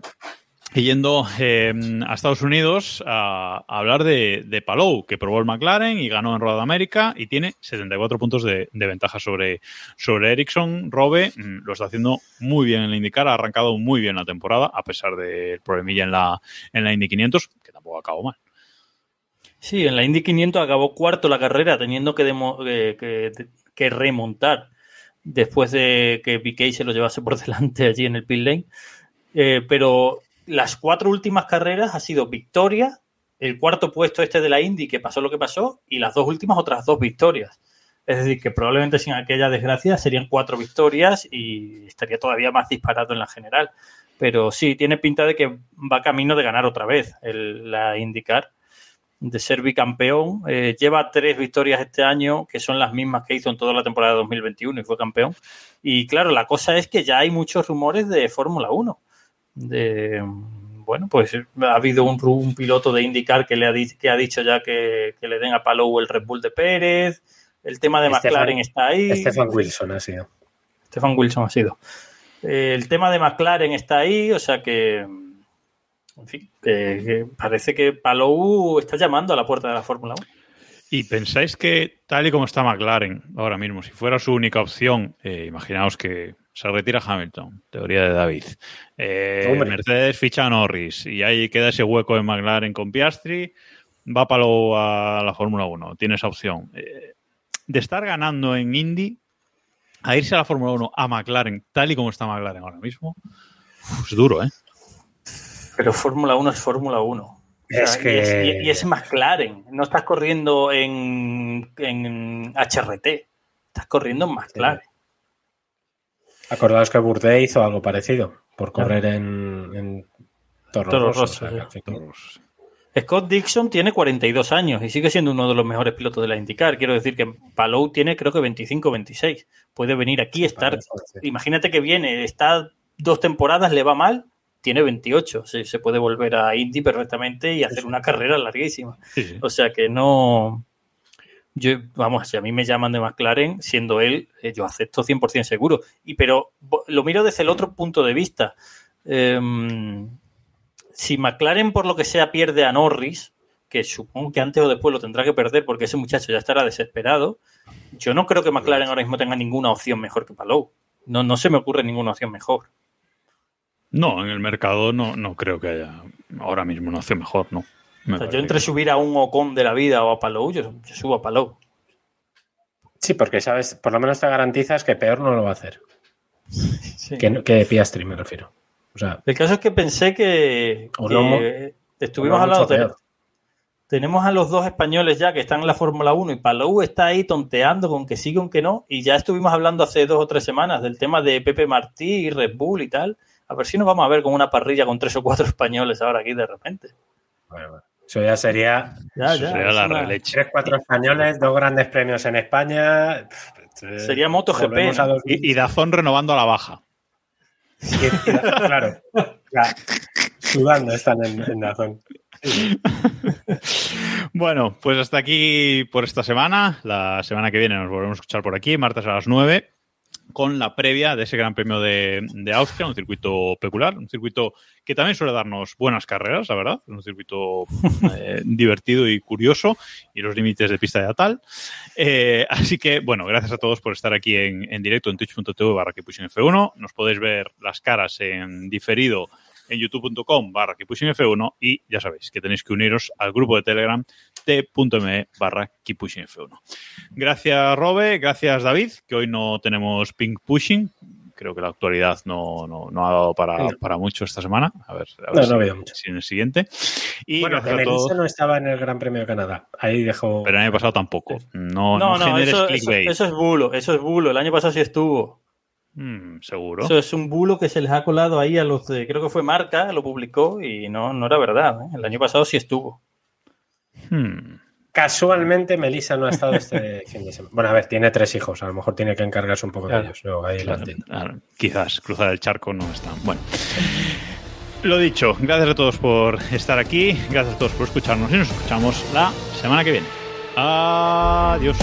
y yendo eh, a Estados Unidos a, hablar de, de Palou, que probó el McLaren y ganó en Roda de América y tiene 74 puntos de, de ventaja sobre, sobre Ericsson. Robe mm, lo está haciendo muy bien en la IndyCar, ha arrancado muy bien la temporada, a pesar del problemilla en la, en la Indy 500, que tampoco acabó mal. Sí, en la Indy 500 acabó cuarto la carrera, teniendo que, demo- que, que- que remontar después de que Piquet se lo llevase por delante allí en el pit lane. Eh, pero las cuatro últimas carreras ha sido victoria, el cuarto puesto este de la Indy, que pasó lo que pasó, y las dos últimas otras dos victorias. Es decir, que probablemente sin aquella desgracia serían cuatro victorias y estaría todavía más disparado en la general. Pero sí, tiene pinta de que va camino de ganar otra vez el- la IndyCar de ser bicampeón. Eh, lleva tres victorias este año, que son las mismas que hizo en toda la temporada de 2021 y fue campeón. Y claro, la cosa es que ya hay muchos rumores de Fórmula 1. De, bueno, pues ha habido un, piloto de IndyCar que, le ha, di- que ha dicho ya que, que le den a Palou el Red Bull de Pérez. El tema de Estefan- McLaren está ahí. Stefan Wilson ha sido. Stefan Wilson ha sido. Eh, el tema de McLaren está ahí, o sea que, en fin, que, que parece que Palou está llamando a la puerta de la Fórmula 1. ¿Y pensáis que tal y como está McLaren ahora mismo, si fuera su única opción, eh, imaginaos que se retira Hamilton, teoría de David, eh. Mercedes ficha a Norris y ahí queda ese hueco en McLaren con Piastri, va Palou a la Fórmula 1, tiene esa opción. Eh, de estar ganando en Indy a irse a la Fórmula 1 a McLaren, tal y como está McLaren ahora mismo, es duro, ¿eh? Pero Fórmula 1 es Fórmula 1. O sea, Es y, es, y es McLaren. No estás corriendo en, en HRT. Estás corriendo en McLaren. Acordaos que Bourdais hizo algo parecido por Claro. correr en, en Toro, Toro Rosso, o sea, sí. Scott Dixon tiene 42 años y sigue siendo uno de los mejores pilotos de la IndyCar. Quiero decir que Palou tiene creo que 25 26. Puede venir aquí, estar. Sí. Imagínate que viene, está dos temporadas, le va mal, tiene 28. Se, se puede volver a Indy perfectamente y hacer una carrera larguísima. Sí, sí. O sea que no. Yo, vamos, si a mí me llaman de McLaren, siendo él, eh, yo acepto 100% seguro. Y pero lo miro desde el otro punto de vista. Em, si McLaren, por lo que sea, pierde a Norris, que supongo que antes o después lo tendrá que perder porque ese muchacho ya estará desesperado, yo no creo que McLaren ahora mismo tenga ninguna opción mejor que Palou. No, no se me ocurre ninguna opción mejor. No, en el mercado no, no creo que haya ahora mismo una opción mejor, no. O sea, yo entre que- subir a un Ocon de la vida o a Palou, yo, yo subo a Palou. Sí, porque sabes, por lo menos te garantizas que peor no lo va a hacer. Sí. Que, que Piastri, me refiero. O sea, El caso es que pensé que, O que no estuvimos no hablando peor. tenemos a los dos españoles ya que están en la Fórmula 1 y Palou está ahí tonteando con que sí, con que no. Y ya estuvimos hablando hace dos o tres semanas del tema de Pepe Martí y Red Bull y tal. A ver si nos vamos a ver con una parrilla con tres o cuatro españoles ahora aquí de repente. Bueno, bueno. Eso ya sería Ya, ya, sería la una- releche. tres, cuatro españoles, dos grandes premios en España. Sería MotoGP, Y, y Dazón renovando a la baja. y- y- claro, claro. Sudando están en, en Dazón. Bueno, pues hasta aquí por esta semana. La semana que viene nos volvemos a escuchar por aquí, martes a las 9, con la previa de ese Gran Premio de, de Austria, un circuito peculiar, un circuito que también suele darnos buenas carreras, la verdad. Un circuito eh, divertido y curioso, y los límites de pista de tal. Eh, así que, bueno, gracias a todos por estar aquí en, en directo en twitch.tv barra F1. Nos podéis ver las caras en diferido en youtube.com barra F1 y ya sabéis que tenéis que uniros al grupo de Telegram t.me barra F1. Gracias Robe, gracias David, que hoy no tenemos ping pushing. Creo que la actualidad no, no, no ha dado para, No. para mucho esta semana. A ver, a ver No, si, no si en el siguiente. Y Bueno. Melissa no estaba en el Gran Premio de Canadá. Ahí dejó. Pero el año pasado tampoco. No, no, No, eso, eso, clickbait. eso es bulo, eso es bulo. El año pasado sí estuvo. Mm, Seguro. Eso es un bulo que se les ha colado ahí a los de, creo que fue Marca, lo publicó y no, no era verdad. ¿eh? El año pasado sí estuvo. Hmm. Casualmente, Melissa no ha estado este fin de semana. Bueno, a ver, tiene tres hijos. A lo mejor tiene que encargarse un poco Claro. de ellos. Yo ahí Claro, claro, quizás cruzar el charco no es tan bueno. Lo dicho, gracias a todos por estar aquí, gracias a todos por escucharnos y nos escuchamos la semana que viene. Adiós.